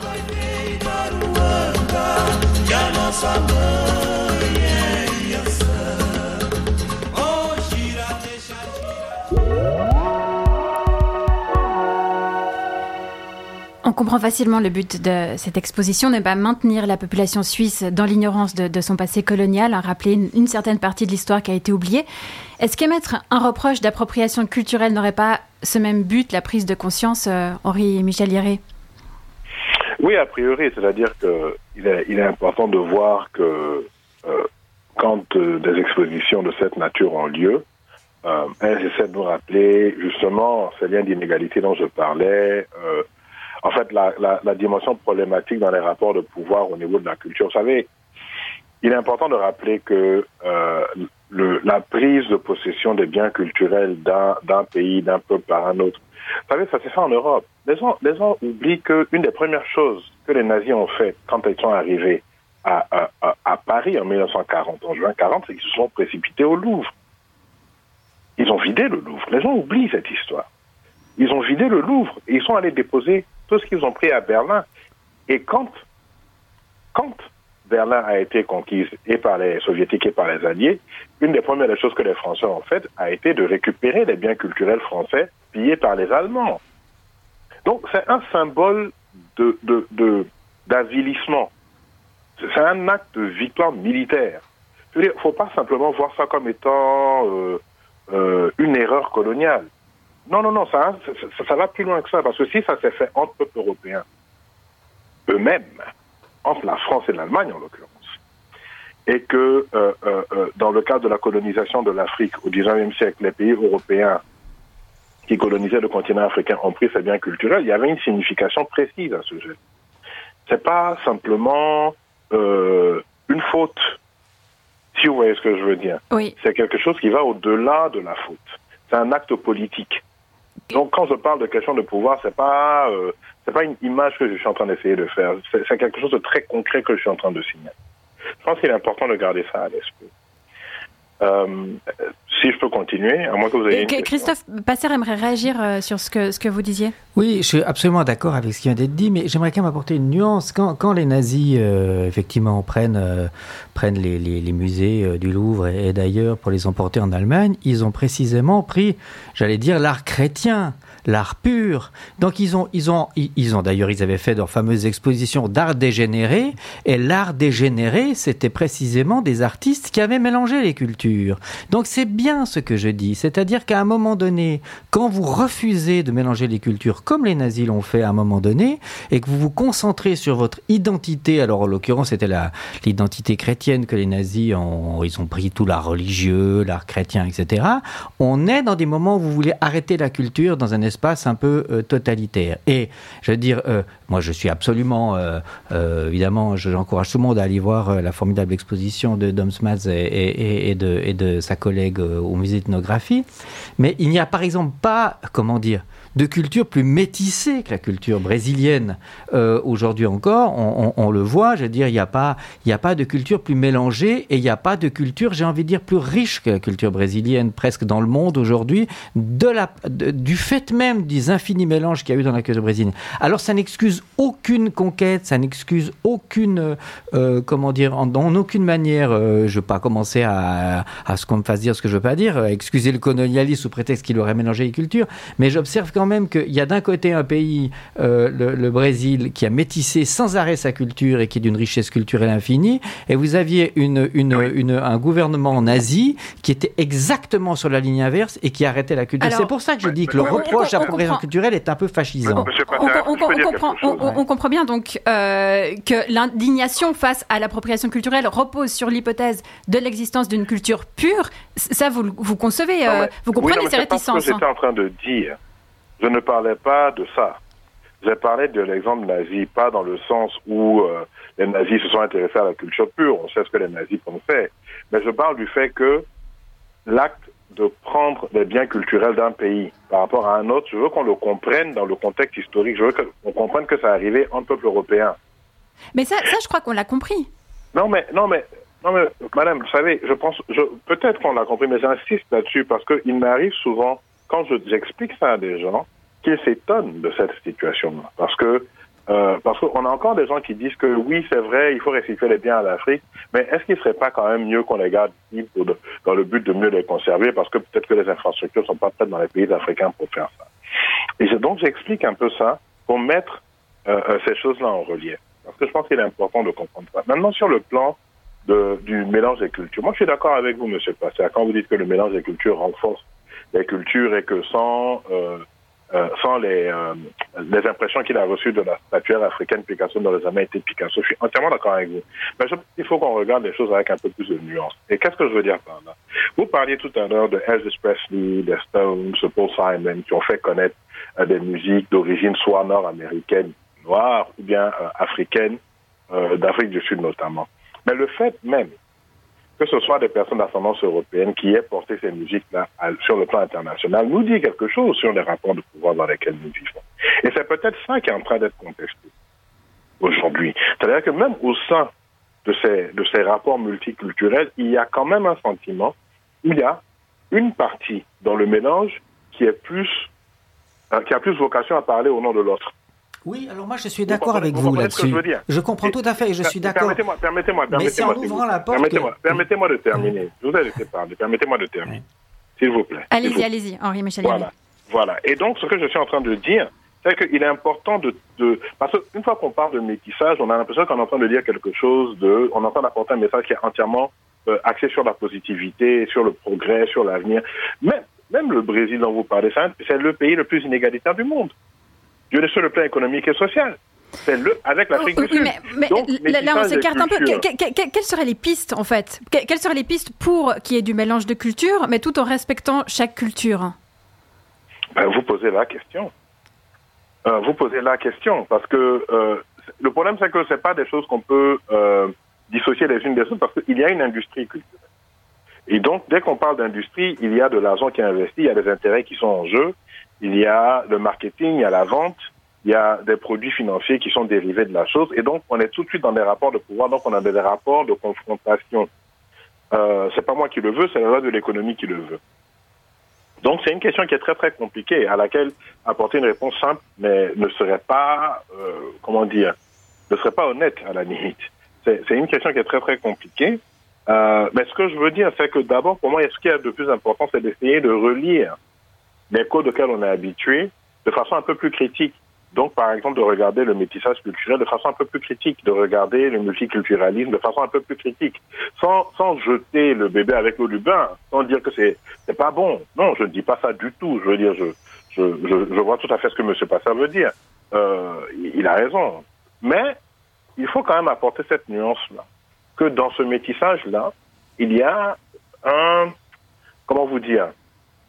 Comprend facilement le but de cette exposition, ne pas maintenir la population suisse dans l'ignorance de, son passé colonial, rappeler une, certaine partie de l'histoire qui a été oubliée. Est-ce qu'émettre un reproche d'appropriation culturelle n'aurait pas ce même but, la prise de conscience, euh, Henri Michel Hieré? Oui, a priori, c'est-à-dire qu'il est, important de voir que euh, quand euh, des expositions de cette nature ont lieu, elles essaient de nous rappeler justement ces liens d'inégalité dont je parlais, en fait la, dimension problématique dans les rapports de pouvoir au niveau de la culture. Vous savez, il est important de rappeler que le, la prise de possession des biens culturels d'un pays, d'un peuple par un autre. Vous savez, ça s'est fait en Europe. Les gens, les gens oublient qu'une des premières choses que les nazis ont fait quand ils sont arrivés à, à, à Paris en 1940, en juin 40, c'est qu'ils se sont précipités au Louvre. Ils ont vidé le Louvre. Les gens oublient cette histoire. Ils ont vidé le Louvre et ils sont allés déposer tout ce qu'ils ont pris à Berlin. Et quand, quand Berlin a été conquise et par les soviétiques et par les alliés, une des premières choses que les Français ont faites a été de récupérer les biens culturels français pillés par les Allemands. Donc c'est un symbole de, d'avilissement. C'est un acte de victoire militaire. Il ne faut pas simplement voir ça comme étant euh, euh, une erreur coloniale. Non, non, non, ça, ça, ça, va plus loin que ça, parce que si ça s'est fait entre peuples européens eux-mêmes, entre la France et l'Allemagne en l'occurrence, et que euh, euh, euh, dans le cadre de la colonisation de l'Afrique au XIXe siècle, les pays européens qui colonisaient le continent africain ont pris ces biens culturels, il y avait une signification précise à ce geste. C'est pas simplement une faute, si vous voyez ce que je veux dire. Oui. C'est quelque chose qui va au-delà de la faute. C'est un acte politique. Donc quand je parle de question de pouvoir, c'est pas c'est pas une image que je suis en train d'essayer de faire. C'est quelque chose de très concret que je suis en train de signaler. Je pense qu'il est important de garder ça à l'esprit. Euh, si je peux continuer, à moins que vous ayez. Une Christophe Passer aimerait réagir euh, sur ce que, ce que vous disiez. Oui, je suis absolument d'accord avec ce qui vient d'être dit, mais j'aimerais quand même apporter une nuance. Quand, quand les nazis, euh, effectivement, prennent, prennent les, les, les musées du Louvre et, et d'ailleurs pour les emporter en Allemagne, ils ont précisément pris, j'allais dire, l'art chrétien l'art pur. Donc ils ont, ils ont, ils ont d'ailleurs, ils avaient fait leur fameuse exposition d'art dégénéré, et l'art dégénéré, c'était précisément des artistes qui avaient mélangé les cultures. Donc c'est bien ce que je dis, c'est-à-dire qu'à un moment donné, quand vous refusez de mélanger les cultures, comme les nazis l'ont fait à un moment donné, et que vous vous concentrez sur votre identité, alors en l'occurrence c'était l'identité chrétienne que les nazis ont, ils ont pris tout l'art religieux, l'art chrétien, etc. On est dans des moments où vous voulez arrêter la culture dans un espace un peu euh, totalitaire. Et je veux dire, euh, moi je suis absolument, euh, évidemment, j'encourage tout le monde à aller voir la formidable exposition de Dom Smads et, de, sa collègue au musée d'ethnographie. Mais il n'y a par exemple pas, comment dire, de culture plus métissée que la culture brésilienne. Euh, Aujourd'hui encore, on, le voit, je veux dire, il n'y a, pas, a pas de culture plus mélangée et il n'y a pas de culture, j'ai envie de dire, plus riche que la culture brésilienne, presque dans le monde aujourd'hui, du fait même des infinis mélanges qu'il y a eu dans la culture brésilienne. Alors ça n'excuse aucune conquête, ça n'excuse aucune, euh, comment dire, en, en aucune manière, euh, je ne veux pas commencer à, à ce qu'on me fasse dire ce que je ne veux pas dire, excuser le colonialisme sous prétexte qu'il aurait mélangé les cultures, mais j'observe quand même qu'il y a d'un côté un pays, euh, le, Brésil, qui a métissé sans arrêt sa culture et qui est d'une richesse culturelle infinie, et vous aviez une, une, un gouvernement en Asie qui était exactement sur la ligne inverse et qui arrêtait la culture. C'est pour ça que je dis que le reproche à l'appropriation culturelle est un peu fascisant. On, comprend, on, comprend, bien donc euh, que l'indignation face à l'appropriation culturelle repose sur l'hypothèse de l'existence d'une culture pure. Ça, vous, vous concevez, euh, vous comprenez ces réticences. C'est ce que j'étais en train de dire. Je ne parlais pas de ça. J'ai parlé de l'exemple nazi, pas dans le sens où euh, les nazis se sont intéressés à la culture pure. On sait ce que les nazis ont fait. Mais je parle du fait que l'acte de prendre les biens culturels d'un pays par rapport à un autre, je veux qu'on le comprenne dans le contexte historique. Je veux qu'on comprenne que ça arrivé en peuple européen. Mais ça, ça je crois qu'on l'a compris. Non, mais, non, mais, non, mais, madame, vous savez, je pense, je, peut-être qu'on l'a compris, mais j'insiste là-dessus parce qu'il m'arrive souvent, quand j'explique ça à des gens, qu'ils s'étonnent de cette situation-là. Parce que, euh, parce qu'on a encore des gens qui disent que oui, c'est vrai, il faut restituer les biens à l'Afrique, mais est-ce qu'il ne serait pas quand même mieux qu'on les garde ici dans le but de mieux les conserver parce que peut-être que les infrastructures ne sont pas prêtes dans les pays africains pour faire ça? Et donc j'explique un peu ça pour mettre euh, euh, ces choses-là en relief. Parce que je pense qu'il est important de comprendre ça. Maintenant, sur le plan de, du mélange des cultures, moi je suis d'accord avec vous, Monsieur Passé, quand vous dites que le mélange des cultures renforce les cultures et que sans euh, euh, sans les, euh, les impressions qu'il a reçues de la statuaire africaine Picasso les années été Picasso. Je suis entièrement d'accord avec vous. Mais je, il faut qu'on regarde les choses avec un peu plus de nuance. Et qu'est-ce que je veux dire par là? Vous parliez tout à l'heure de Elvis Presley, des Stones, Paul Simon, qui ont fait connaître euh, des musiques d'origine soit nord-américaine, noire, ou bien euh, africaine, d'Afrique du Sud notamment. Mais le fait même que ce soit des personnes d'ascendance européenne qui aient porté ces musiques-là sur le plan international, nous dit quelque chose sur les rapports de pouvoir dans lesquels nous vivons. Et c'est peut-être ça qui est en train d'être contesté aujourd'hui. C'est-à-dire que même au sein de ces, rapports multiculturels, il y a quand même un sentiment, il y a une partie dans le mélange qui euh, qui a plus vocation à parler au nom de l'autre. Oui, alors moi je suis d'accord avec vous, là-dessus. Je, je, comprends tout à fait et je suis d'accord. Permettez-moi, permettez-moi, permettez-moi. Mais en ouvrant la porte. Permettez-moi, de terminer. Je vous ai laissé parler. Permettez-moi de terminer. S'il vous plaît. Allez-y, allez-y, Henri Michel. Voilà. voilà. Et donc, ce que je suis en train de dire, c'est qu'il est important de, de... Parce qu'une fois qu'on parle de métissage, on a l'impression qu'on est en train de dire quelque chose de... On est en train d'apporter un message qui est entièrement euh, axé sur la positivité, sur le progrès, sur l'avenir. Même, même le Brésil dont vous parlez, c'est le pays le plus inégalitaire du monde sur le plan économique et social. C'est le, avec l'Afrique du Sud. Mais, là, on s'écarte un peu. quelles seraient les pistes, en fait Quelles seraient les pistes pour qu'il y ait du mélange de cultures, mais tout en respectant chaque culture ben, Vous posez la question. Euh, vous posez la question, parce que euh, le problème, c'est que ce pas des choses qu'on peut euh, dissocier les unes des autres, parce qu'il y a une industrie culturelle. Et donc, dès qu'on parle d'industrie, il y a de l'argent qui est investi, il y a des intérêts qui sont en jeu, il y a le marketing, il y a la vente, il y a des produits financiers qui sont dérivés de la chose. Et donc, on est tout de suite dans des rapports de pouvoir. Donc, on a des rapports de confrontation. Euh, c'est pas moi qui le veux, c'est la loi de l'économie qui le veut. Donc, c'est une question qui est très, très compliquée, à laquelle apporter une réponse simple, mais ne serait pas, euh, comment dire, ne serait pas honnête, à la limite. C'est une question qui est très, très compliquée. Euh, mais ce que je veux dire, c'est que d'abord, pour moi, ce qui est de plus important, c'est d'essayer de relire les codes auxquels on est habitué de façon un peu plus critique. Donc, par exemple, de regarder le métissage culturel de façon un peu plus critique, de regarder le multiculturalisme de façon un peu plus critique, sans, sans jeter le bébé avec l'eau du sans dire que c'est c'est pas bon. Non, je ne dis pas ça du tout. Je veux dire, je je, je, je vois tout à fait ce que M. Passat veut dire. Euh, il a raison. Mais il faut quand même apporter cette nuance-là, que dans ce métissage-là, il y a un, comment vous dire,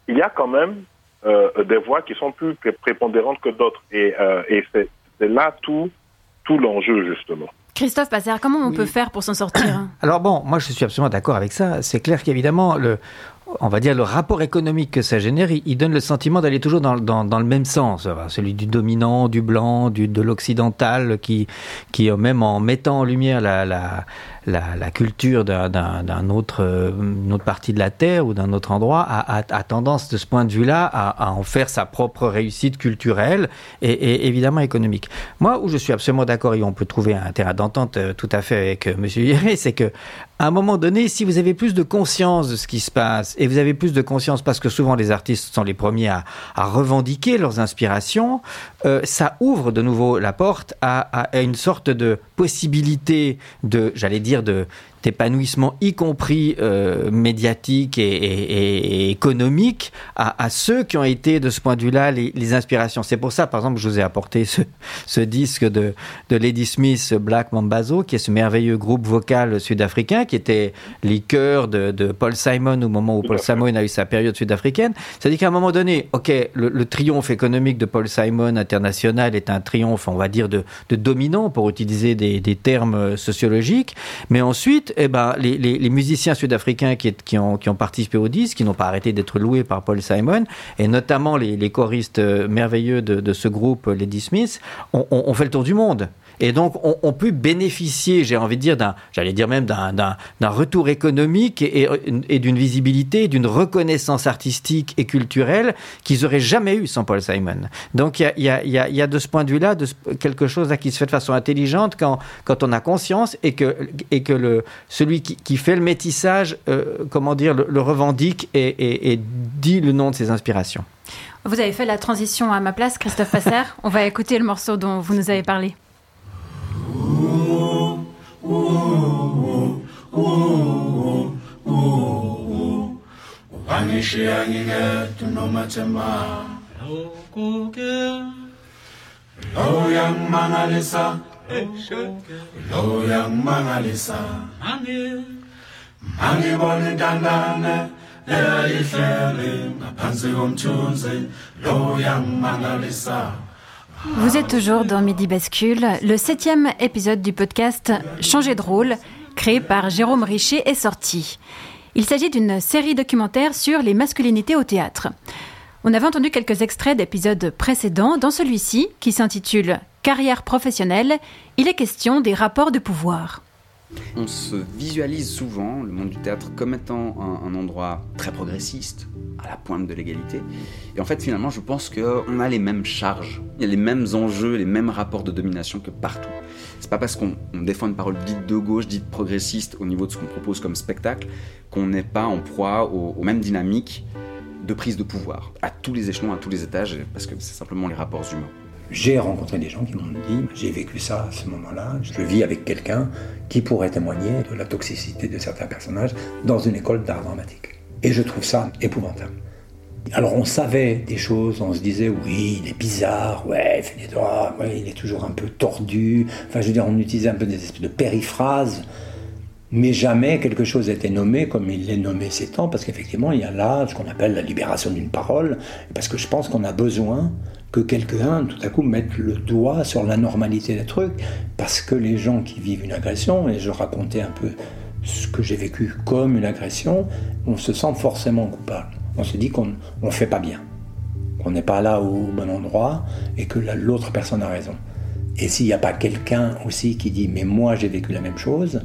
il y a quand même euh, des voix qui sont plus prépondérantes que d'autres. Et, euh, et c'est là tout, tout l'enjeu, justement. Christophe Passer, comment on peut faire pour s'en sortir Alors bon, moi je suis absolument d'accord avec ça. C'est clair qu'évidemment, le, on va dire, le rapport économique que ça génère, il, donne le sentiment d'aller toujours dans, dans, le même sens. celui du dominant, du blanc, du, de l'occidental, qui, qui, même en mettant en lumière la, la, la, culture d'un autre, une autre partie de la Terre ou d'un autre endroit, a, a, tendance, de ce point de vue-là, à, en faire sa propre réussite culturelle et, et, évidemment économique. Moi, où je suis absolument d'accord, et on peut trouver un terrain d'entente euh, tout à fait avec euh, M. Hieré, c'est que à un moment donné, si vous avez plus de conscience de ce qui se passe et vous avez plus de conscience parce que souvent les artistes sont les premiers à, revendiquer leurs inspirations, euh, ça ouvre de nouveau la porte à une sorte de possibilité de, j'allais dire, de d'épanouissement, y compris euh, médiatique et, et, et économique, à, à, ceux qui ont été de ce point de vue-là les, les, inspirations. C'est pour ça, par exemple, je vous ai apporté ce, ce disque de, de Lady Smith, Black Mambazo, qui est ce merveilleux groupe vocal sud-africain, qui était les chœurs de, de, Paul Simon au moment où Paul Simon a eu sa période sud-africaine. C'est-à-dire qu'à un moment donné, ok, le, le, triomphe économique de Paul Simon international est un triomphe, on va dire, de, de dominant, pour utiliser des, des termes sociologiques, mais ensuite, eh ben, les, les, les musiciens sud-africains qui, ont, participé au disque, qui n'ont pas arrêté d'être loués par Paul Simon, et notamment les, les choristes merveilleux de, ce groupe, Lady Smith, ont fait le tour du monde. Et donc, on, peut bénéficier, j'ai envie de dire, j'allais dire même d'un retour économique et, d'une visibilité, d'une reconnaissance artistique et culturelle qu'ils auraient jamais eu sans Paul Simon. Donc, il y a, de ce point de vue-là quelque chose qui se fait de façon intelligente quand, on a conscience et que, celui qui, fait le métissage, euh, comment dire, le, revendique et dit le nom de ses inspirations. Vous avez fait la transition à ma place, Christophe Passer. on va écouter le morceau dont vous nous avez parlé. Angishiyangike tunomathemba lokuke lowo yangimangalisa lowo yangimangalisa angibona intandane eyayihlele ngaphansi komthunzi. Lowo yangimangalisa Vous êtes toujours dans Midi Bascule, le septième épisode du podcast Changer de rôle, créé par Jérôme Richer, est sorti. Il s'agit d'une série documentaire sur les masculinités au théâtre. On avait entendu quelques extraits d'épisodes précédents. Dans celui-ci, qui s'intitule Carrière professionnelle, il est question des rapports de pouvoir. On se visualise souvent le monde du théâtre comme étant un, endroit très progressiste, à la pointe de l'égalité. Et en fait, finalement, je pense qu'on a les mêmes charges, les mêmes enjeux, les mêmes rapports de domination que partout. C'est pas parce qu'on défend une parole dite de gauche, dite progressiste au niveau de ce qu'on propose comme spectacle, qu'on n'est pas en proie aux mêmes dynamiques de prise de pouvoir, à tous les échelons, à tous les étages, parce que c'est simplement les rapports humains. J'ai rencontré des gens qui m'ont dit, j'ai vécu ça à ce moment-là, je vis avec quelqu'un qui pourrait témoigner de la toxicité de certains personnages dans une école d'art dramatique. Et je trouve ça épouvantable. Alors on savait des choses, on se disait oui, il est bizarre, ouais, il fait des droits, ouais, il est toujours un peu tordu. Enfin, je veux dire, on utilisait un peu des espèces de périphrases, mais jamais quelque chose n'était nommé comme il l'est nommé ces temps, parce qu'effectivement, il y a là ce qu'on appelle la libération d'une parole, parce que je pense qu'on a besoin que quelqu'un, tout à coup, mette le doigt sur la normalité des trucs, parce que les gens qui vivent une agression, et je racontais un peu ce que j'ai vécu comme une agression, on se sent forcément coupable. On se dit qu'on ne fait pas bien, qu'on n'est pas là au bon endroit et que l'autre personne a raison. Et s'il n'y a pas quelqu'un aussi qui dit mais moi j'ai vécu la même chose,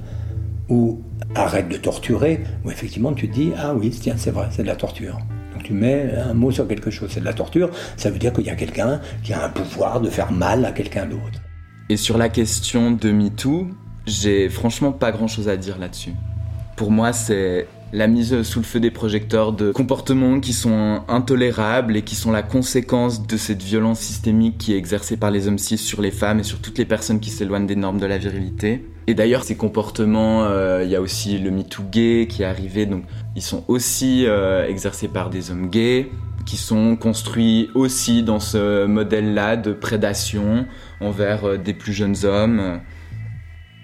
ou arrête de torturer, ou effectivement tu te dis ah oui tiens c'est vrai c'est de la torture. Tu mets un mot sur quelque chose, c'est de la torture, ça veut dire qu'il y a quelqu'un qui a un pouvoir de faire mal à quelqu'un d'autre. Et sur la question de MeToo, j'ai franchement pas grand chose à dire là-dessus. Pour moi, c'est la mise sous le feu des projecteurs de comportements qui sont intolérables et qui sont la conséquence de cette violence systémique qui est exercée par les hommes cis sur les femmes et sur toutes les personnes qui s'éloignent des normes de la virilité. Et d'ailleurs, ces comportements, euh, il y a aussi le MeToo gay qui est arrivé, donc ils sont aussi euh, exercés par des hommes gays qui sont construits aussi dans ce modèle-là de prédation envers euh, des plus jeunes hommes.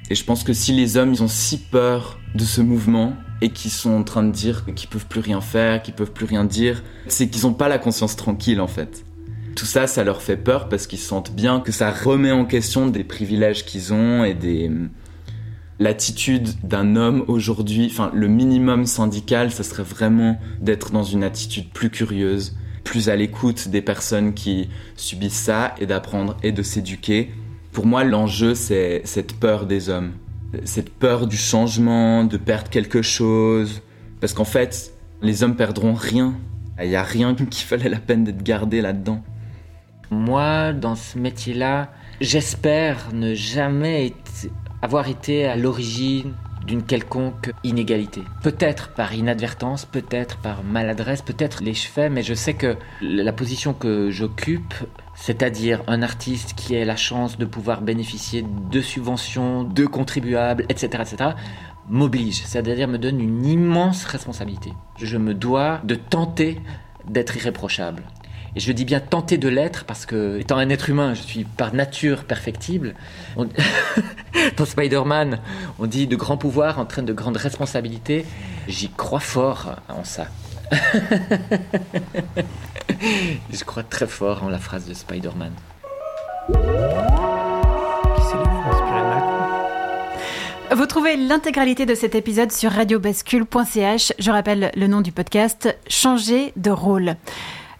Et je pense que si les hommes ils ont si peur de ce mouvement et qu'ils sont en train de dire qu'ils peuvent plus rien faire, qu'ils peuvent plus rien dire, c'est qu'ils n'ont pas la conscience tranquille en fait. Tout ça, ça leur fait peur parce qu'ils sentent bien que ça remet en question des privilèges qu'ils ont et des l'attitude d'un homme aujourd'hui, enfin le minimum syndical, ça serait vraiment d'être dans une attitude plus curieuse, plus à l'écoute des personnes qui subissent ça et d'apprendre et de s'éduquer. Pour moi, l'enjeu, c'est cette peur des hommes cette peur du changement, de perdre quelque chose. Parce qu'en fait, les hommes perdront rien. Il n'y a rien qui valait la peine d'être gardé là-dedans. Moi, dans ce métier-là, j'espère ne jamais avoir été à l'origine d'une quelconque inégalité. Peut-être par inadvertance, peut-être par maladresse, peut-être les cheveux, mais je sais que la position que j'occupe, c'est-à-dire un artiste qui ait la chance de pouvoir bénéficier de subventions, de contribuables, etc., etc., m'oblige, c'est-à-dire me donne une immense responsabilité. Je me dois de tenter d'être irréprochable. Et je dis bien tenter de l'être parce que, étant un être humain, je suis par nature perfectible. Dans Spider-Man, on dit de grands pouvoirs entraînent de grandes responsabilités. J'y crois fort en ça. je crois très fort en la phrase de Spider-Man. Vous trouvez l'intégralité de cet épisode sur radiobascule.ch. Je rappelle le nom du podcast Changer de rôle.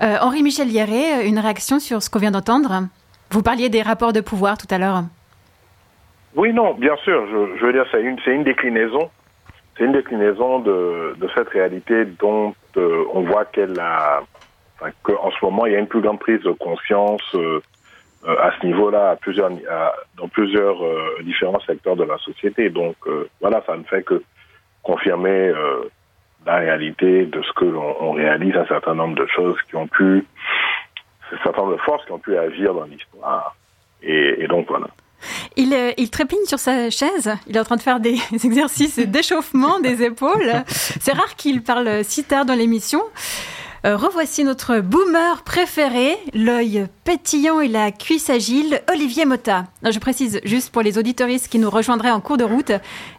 Euh, Henri-Michel Hierret, une réaction sur ce qu'on vient d'entendre? Vous parliez des rapports de pouvoir tout à l'heure. Oui, non, bien sûr. Je, veux dire, c'est une, déclinaison. De, cette réalité dont euh, on voit qu'elle a, qu'en ce moment, il y a une plus grande prise de conscience euh, à ce niveau-là, plusieurs, dans plusieurs différents secteurs de la société. Donc, voilà, ça ne fait que confirmer la réalité de ce que l'on réalise, un certain nombre de choses qui ont pu, un certain nombre de forces qui ont pu agir dans l'histoire. Et, donc voilà. Il, euh, il, trépigne sur sa chaise. Il est en train de faire des exercices d'échauffement des épaules. C'est rare qu'il parle si tard dans l'émission. Euh, revoici notre boomer préféré, l'œil pétillant et la cuisse agile, Olivier Motta. je précise juste pour les auditoristes qui nous rejoindraient en cours de route,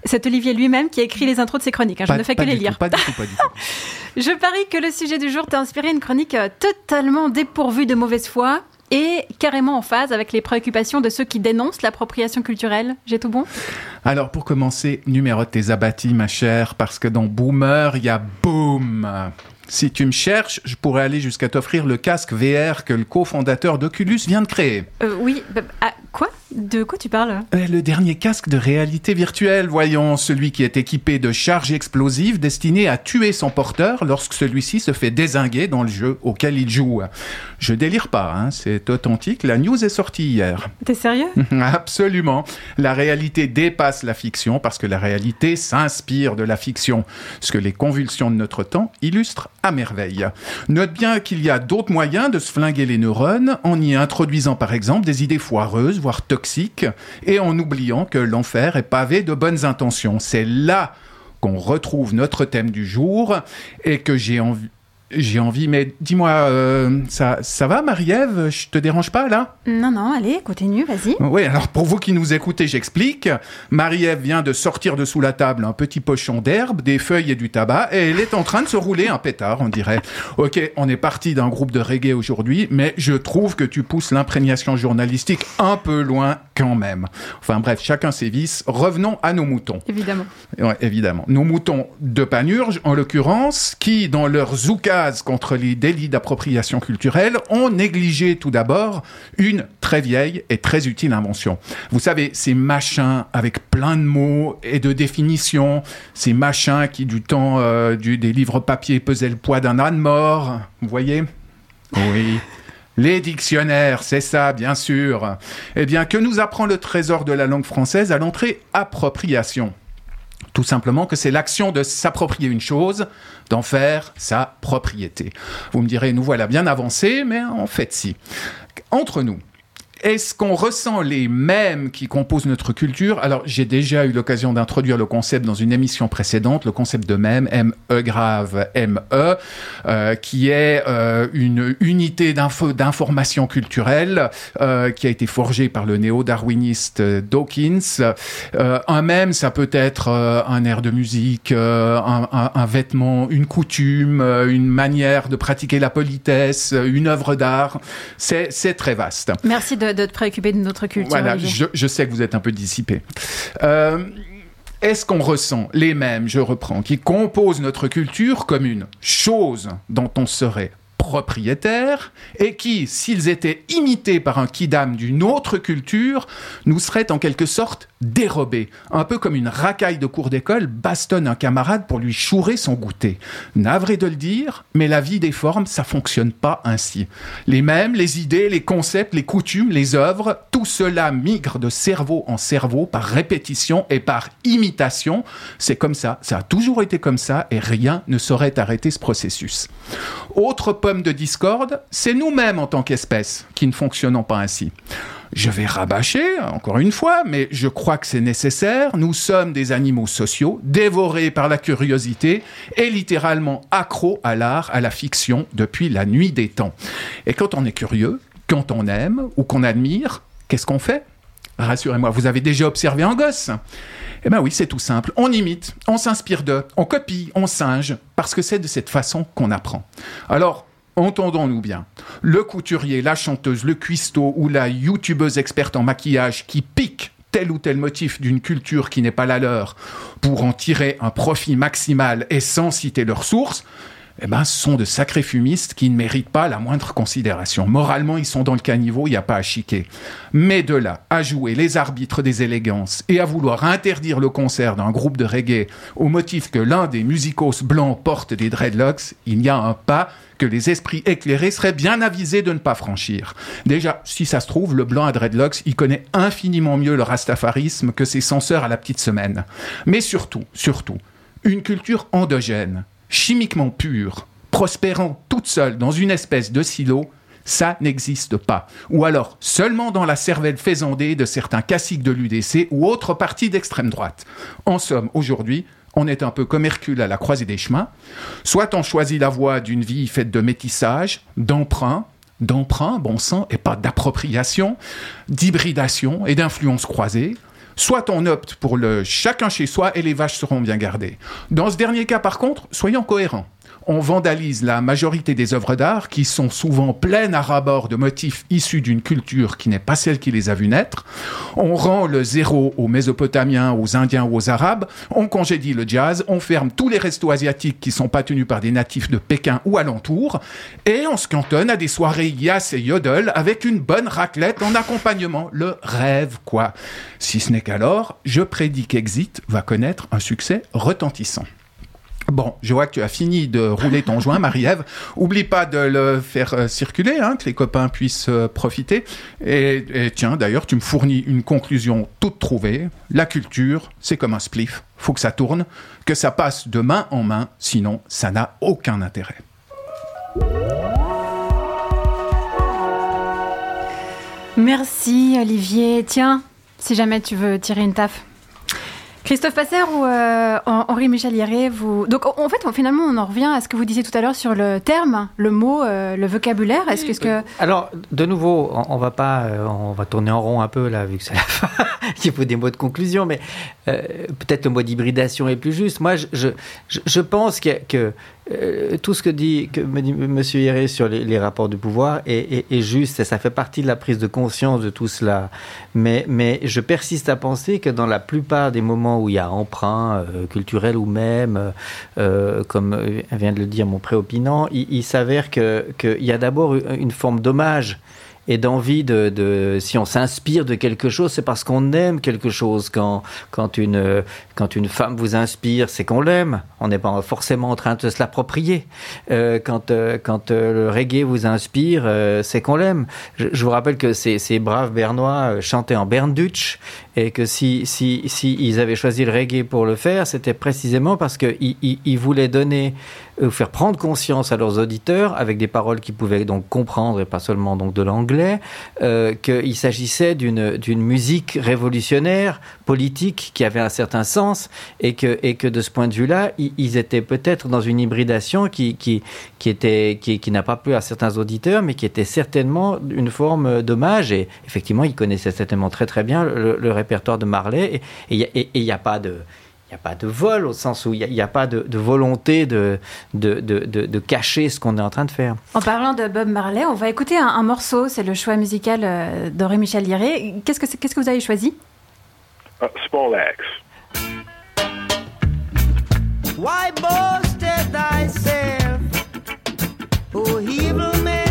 c'est Olivier lui-même qui a écrit les intros de ses chroniques. Hein. je ne fais que les lire. pas du tout, pas du tout. je parie que le sujet du jour t'a inspiré une chronique euh, totalement dépourvue de mauvaise foi et carrément en phase avec les préoccupations de ceux qui dénoncent l'appropriation culturelle. J'ai tout bon? Alors pour commencer, numérote tes abattis ma chère, parce que dans Boomer, il y a Boom. Si tu me cherches, je pourrais aller jusqu'à t'offrir le casque VR que le cofondateur d'Oculus vient de créer. Euh, oui, bah, ah, quoi? De quoi tu parles? Euh, Le dernier casque de réalité virtuelle, voyons, celui qui est équipé de charges explosives destinées à tuer son porteur lorsque celui-ci se fait désinguer dans le jeu auquel il joue. Je délire pas, hein, c'est authentique, la news est sortie hier. T'es sérieux? Absolument. La réalité dépasse la fiction parce que la réalité s'inspire de la fiction, ce que les convulsions de notre temps illustrent à merveille. Note bien qu'il y a d'autres moyens de se flinguer les neurones en y introduisant par exemple des idées foireuses, voire toxiques, et en oubliant que l'enfer est pavé de bonnes intentions. C'est là qu'on retrouve notre thème du jour et que j'ai envie j'ai envie, mais dis-moi, euh, ça, ça va, Marie-Ève? Je te dérange pas là? Non, non, allez, continue, vas-y. Oui, alors pour vous qui nous écoutez, j'explique. Marie-Ève vient de sortir de sous la table un petit pochon d'herbe, des feuilles et du tabac, et elle est en train de se rouler un pétard, on dirait. Ok, on est parti d'un groupe de reggae aujourd'hui, mais je trouve que tu pousses l'imprégnation journalistique un peu loin quand même. Enfin bref, chacun ses vices. Revenons à nos moutons. Évidemment. Ouais, évidemment. Nos moutons de panurge, en l'occurrence, qui, dans leur zouka contre les délits d'appropriation culturelle ont négligé tout d'abord une très vieille et très utile invention. Vous savez, ces machins avec plein de mots et de définitions, ces machins qui du temps euh, des livres papier pesaient le poids d'un âne mort, vous voyez? Oui. Les dictionnaires, c'est ça, bien sûr. Eh bien, que nous apprend le trésor de la langue française à l'entrée Appropriation? Tout simplement que c'est l'action de s'approprier une chose, d'en faire sa propriété. Vous me direz, nous voilà bien avancés, mais en fait si. Entre nous, est-ce qu'on ressent les mêmes qui composent notre culture? Alors, j'ai déjà eu l'occasion d'introduire le concept dans une émission précédente, le concept de même, M-E grave M-E, euh, qui est euh, une unité d'information culturelle euh, qui a été forgée par le néo-darwiniste Dawkins. un même, ça peut être un air de musique, un, un, un, vêtement, une coutume, une manière de pratiquer la politesse, une œuvre d'art. C'est très vaste. Merci de de te préoccuper de notre culture. Voilà, je, sais que vous êtes un peu dissipé. Euh, est-ce qu'on ressent les mêmes, je reprends, qui composent notre culture comme une chose dont on serait propriétaires et qui, s'ils étaient imités par un kidam d'une autre culture, nous seraient en quelque sorte dérobés, un peu comme une racaille de cours d'école bastonne un camarade pour lui chourer son goûter. Navré de le dire, mais la vie des formes, ça fonctionne pas ainsi. Les mêmes, les idées, les concepts, les coutumes, les œuvres, tout cela migre de cerveau en cerveau par répétition et par imitation. C'est comme ça, ça a toujours été comme ça et rien ne saurait arrêter ce processus. Autre de discorde, c'est nous-mêmes en tant qu'espèce qui ne fonctionnons pas ainsi. Je vais rabâcher, encore une fois, mais je crois que c'est nécessaire. Nous sommes des animaux sociaux, dévorés par la curiosité et littéralement accros à l'art, à la fiction, depuis la nuit des temps. Et quand on est curieux, quand on aime ou qu'on admire, qu'est-ce qu'on fait? Rassurez-moi, vous avez déjà observé un gosse? Eh bien oui, c'est tout simple. On imite, on s'inspire d'eux, on copie, on singe, parce que c'est de cette façon qu'on apprend. Alors, Entendons-nous bien. Le couturier, la chanteuse, le cuistot ou la youtubeuse experte en maquillage qui pique tel ou tel motif d'une culture qui n'est pas la leur pour en tirer un profit maximal et sans citer leurs sources, eh ben, sont de sacrés fumistes qui ne méritent pas la moindre considération. Moralement, ils sont dans le caniveau, il n'y a pas à chiquer. Mais de là à jouer les arbitres des élégances et à vouloir interdire le concert d'un groupe de reggae au motif que l'un des musicos blancs porte des dreadlocks, il y a un pas que les esprits éclairés seraient bien avisés de ne pas franchir. Déjà, si ça se trouve, le blanc à dreadlocks, il connaît infiniment mieux le rastafarisme que ses censeurs à la petite semaine. Mais surtout, surtout, une culture endogène, chimiquement pure, prospérant toute seule dans une espèce de silo, ça n'existe pas. Ou alors seulement dans la cervelle faisandée de certains caciques de l'UDC ou autres partis d'extrême droite. En somme, aujourd'hui, on est un peu comme Hercule à la croisée des chemins. Soit on choisit la voie d'une vie faite de métissage, d'emprunt, d'emprunt, bon sang, et pas d'appropriation, d'hybridation et d'influence croisée. Soit on opte pour le chacun chez soi et les vaches seront bien gardées. Dans ce dernier cas, par contre, soyons cohérents on vandalise la majorité des œuvres d'art qui sont souvent pleines à rabord de motifs issus d'une culture qui n'est pas celle qui les a vues naître. On rend le zéro aux Mésopotamiens, aux Indiens ou aux Arabes. On congédie le jazz. On ferme tous les restos asiatiques qui sont pas tenus par des natifs de Pékin ou alentour. Et on se cantonne à des soirées yas et yodel avec une bonne raclette en accompagnement. Le rêve, quoi. Si ce n'est qu'alors, je prédis qu'Exit va connaître un succès retentissant. Bon, je vois que tu as fini de rouler ton joint, Marie-Ève. Oublie pas de le faire euh, circuler, hein, que les copains puissent euh, profiter. Et, tiens, d'ailleurs, tu me fournis une conclusion toute trouvée. La culture, c'est comme un spliff. Faut que ça tourne, que ça passe de main en main, sinon ça n'a aucun intérêt. Merci Olivier. Tiens, si jamais tu veux tirer une taf. Christophe Passer ou euh, Henri Michel vous... Donc en fait, finalement, on en revient à ce que vous disiez tout à l'heure sur le terme, le mot, euh, le vocabulaire. Est-ce que, que, Alors, de nouveau, on, va pas, euh, on va tourner en rond un peu là, vu que c'est la fin. Il faut des mots de conclusion, mais peut-être le mot d'hybridation est plus juste. Moi, je, je, je pense que euh, tout ce que dit que M. Hieré sur les, rapports de pouvoir est, juste et ça fait partie de la prise de conscience de tout cela. Mais, mais je persiste à penser que dans la plupart des moments où il y a emprunt euh, culturel ou même, euh, comme vient de le dire mon préopinant, il, s'avère qu'il y a d'abord une forme d'hommage et d'envie de, de, si on s'inspire de quelque chose, c'est parce qu'on aime quelque chose. Quand, quand, une, quand une femme vous inspire, c'est qu'on l'aime. On n'est pas forcément en train de se l'approprier. Euh, quand euh, euh, le reggae vous inspire, c'est qu'on l'aime. Je, vous rappelle que ces, braves Bernois chantaient en Berndutsch et que si, ils avaient choisi le reggae pour le faire, c'était précisément parce qu'ils ils, ils voulaient donner euh, faire prendre conscience à leurs auditeurs, avec des paroles qu'ils pouvaient donc comprendre et pas seulement donc de l'anglais, qu'il s'agissait d'une musique révolutionnaire, politique, qui avait un certain sens, et que et que de ce point de vue-là, ils, étaient peut-être dans une hybridation qui qui qui était qui, qui n'a pas plu à certains auditeurs, mais qui était certainement une forme d'hommage. Et effectivement, ils connaissaient certainement très très bien le, répertoire de Marley, et il n'y a pas de n'y a pas de vol au sens où il n'y a, pas de, volonté de, de, de, cacher ce qu'on est en train de faire. En parlant de Bob Marley, on va écouter un, morceau, c'est le choix musical euh, d'Henri Michel Liré. Qu'est-ce que, qu'est-ce que vous avez choisi? Uh, Small X. Why boast thyself Oh, evil man.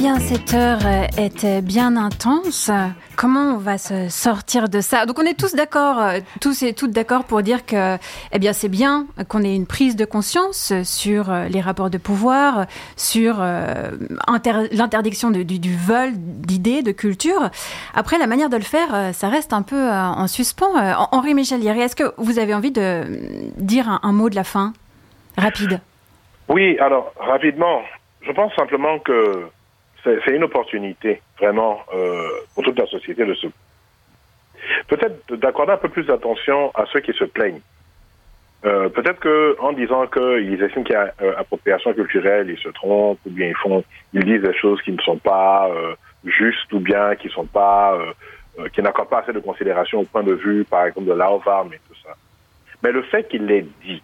Bien, cette heure était bien intense. Comment on va se sortir de ça? Donc, on est tous d'accord, tous et toutes d'accord pour dire que, eh bien, c'est bien qu'on ait une prise de conscience sur les rapports de pouvoir, sur euh, inter- l'interdiction du, vol d'idées, de culture. Après, la manière de le faire, ça reste un peu euh, en suspens. Euh, Henri Michel est-ce que vous avez envie de dire un mot de la fin? Rapide Oui, alors rapidement, je pense simplement que c'est une opportunité vraiment euh, pour toute la société de se peut-être d'accorder un peu plus d'attention à ceux qui se plaignent. Euh, peut-être que en disant qu'ils estiment qu'il y a euh, appropriation culturelle, ils se trompent ou bien ils font, ils disent des choses qui ne sont pas justes ou bien qui sont pas, qui n'accordent pas assez de considération au point de vue, par exemple de l'AOVARM et tout ça. Mais le fait qu'il l'ait dit,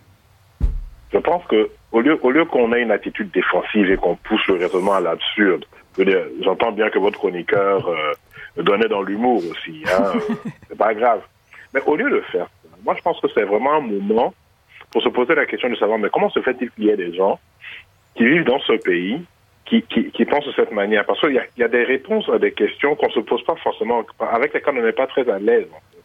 je pense que au lieu, au lieu qu'on ait une attitude défensive et qu'on pousse le raisonnement à l'absurde, j'entends bien que votre chroniqueur euh, donnait dans l'humour aussi, hein, c'est pas grave. Mais au lieu de faire ça, moi je pense que c'est vraiment un moment pour se poser la question de savoir, mais comment se fait-il qu'il y ait des gens qui vivent dans ce pays qui, qui, qui pensent de cette manière? Parce qu'il y y a des réponses à des questions qu'on se pose pas forcément, avec lesquelles on n'est pas très à l'aise. en fait.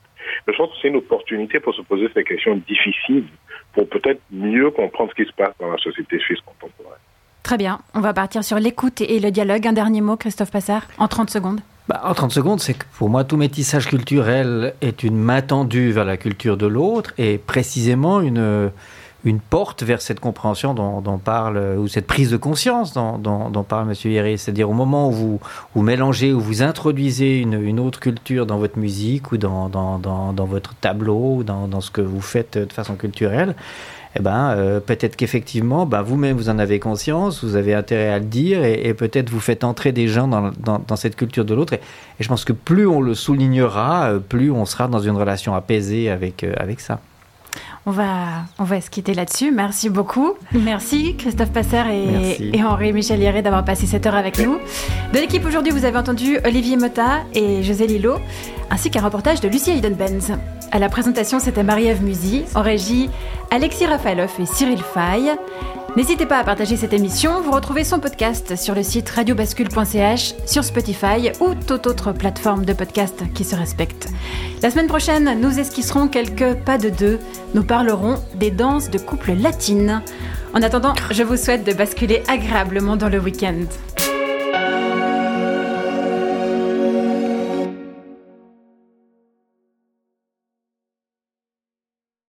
Mais je pense que c'est une opportunité pour se poser ces questions difficiles, pour peut-être mieux comprendre ce qui se passe dans la société suisse contemporaine. Très bien, on va partir sur l'écoute et le dialogue. Un dernier mot, Christophe Passard, en 30 secondes. Bah, en 30 secondes, c'est que pour moi, tout métissage culturel est une main tendue vers la culture de l'autre et précisément une, une porte vers cette compréhension dont, dont parle, ou cette prise de conscience dont, dont, parle M. Yerry. C'est-à-dire au moment où vous, mélangez, où vous introduisez une, une autre culture dans votre musique ou dans, dans, dans, votre tableau ou dans ce que vous faites de façon culturelle, eh ben, euh, peut-être qu'effectivement, ben, vous-même, vous en avez conscience, vous avez intérêt à le dire, et, et peut-être vous faites entrer des gens dans, dans, dans cette culture de l'autre. Et, et je pense que plus on le soulignera, euh, plus on sera dans une relation apaisée avec, euh, avec ça. On va, on va se quitter là-dessus. Merci beaucoup. Merci Christophe Passer et, et Henri-Michel Hierret d'avoir passé cette heure avec nous. De l'équipe aujourd'hui, vous avez entendu Olivier Motta et José Lillo, ainsi qu'un reportage de Lucie Hayden-Benz. À la présentation, c'était Marie-Ève Musy. En régie, Alexis Rafaloff et Cyril Fay. N'hésitez pas à partager cette émission. Vous retrouvez son podcast sur le site radiobascule.ch, sur Spotify ou toute autre plateforme de podcast qui se respecte. La semaine prochaine, nous esquisserons quelques pas de deux. Nous parlerons des danses de couple latines. En attendant, je vous souhaite de basculer agréablement dans le week-end.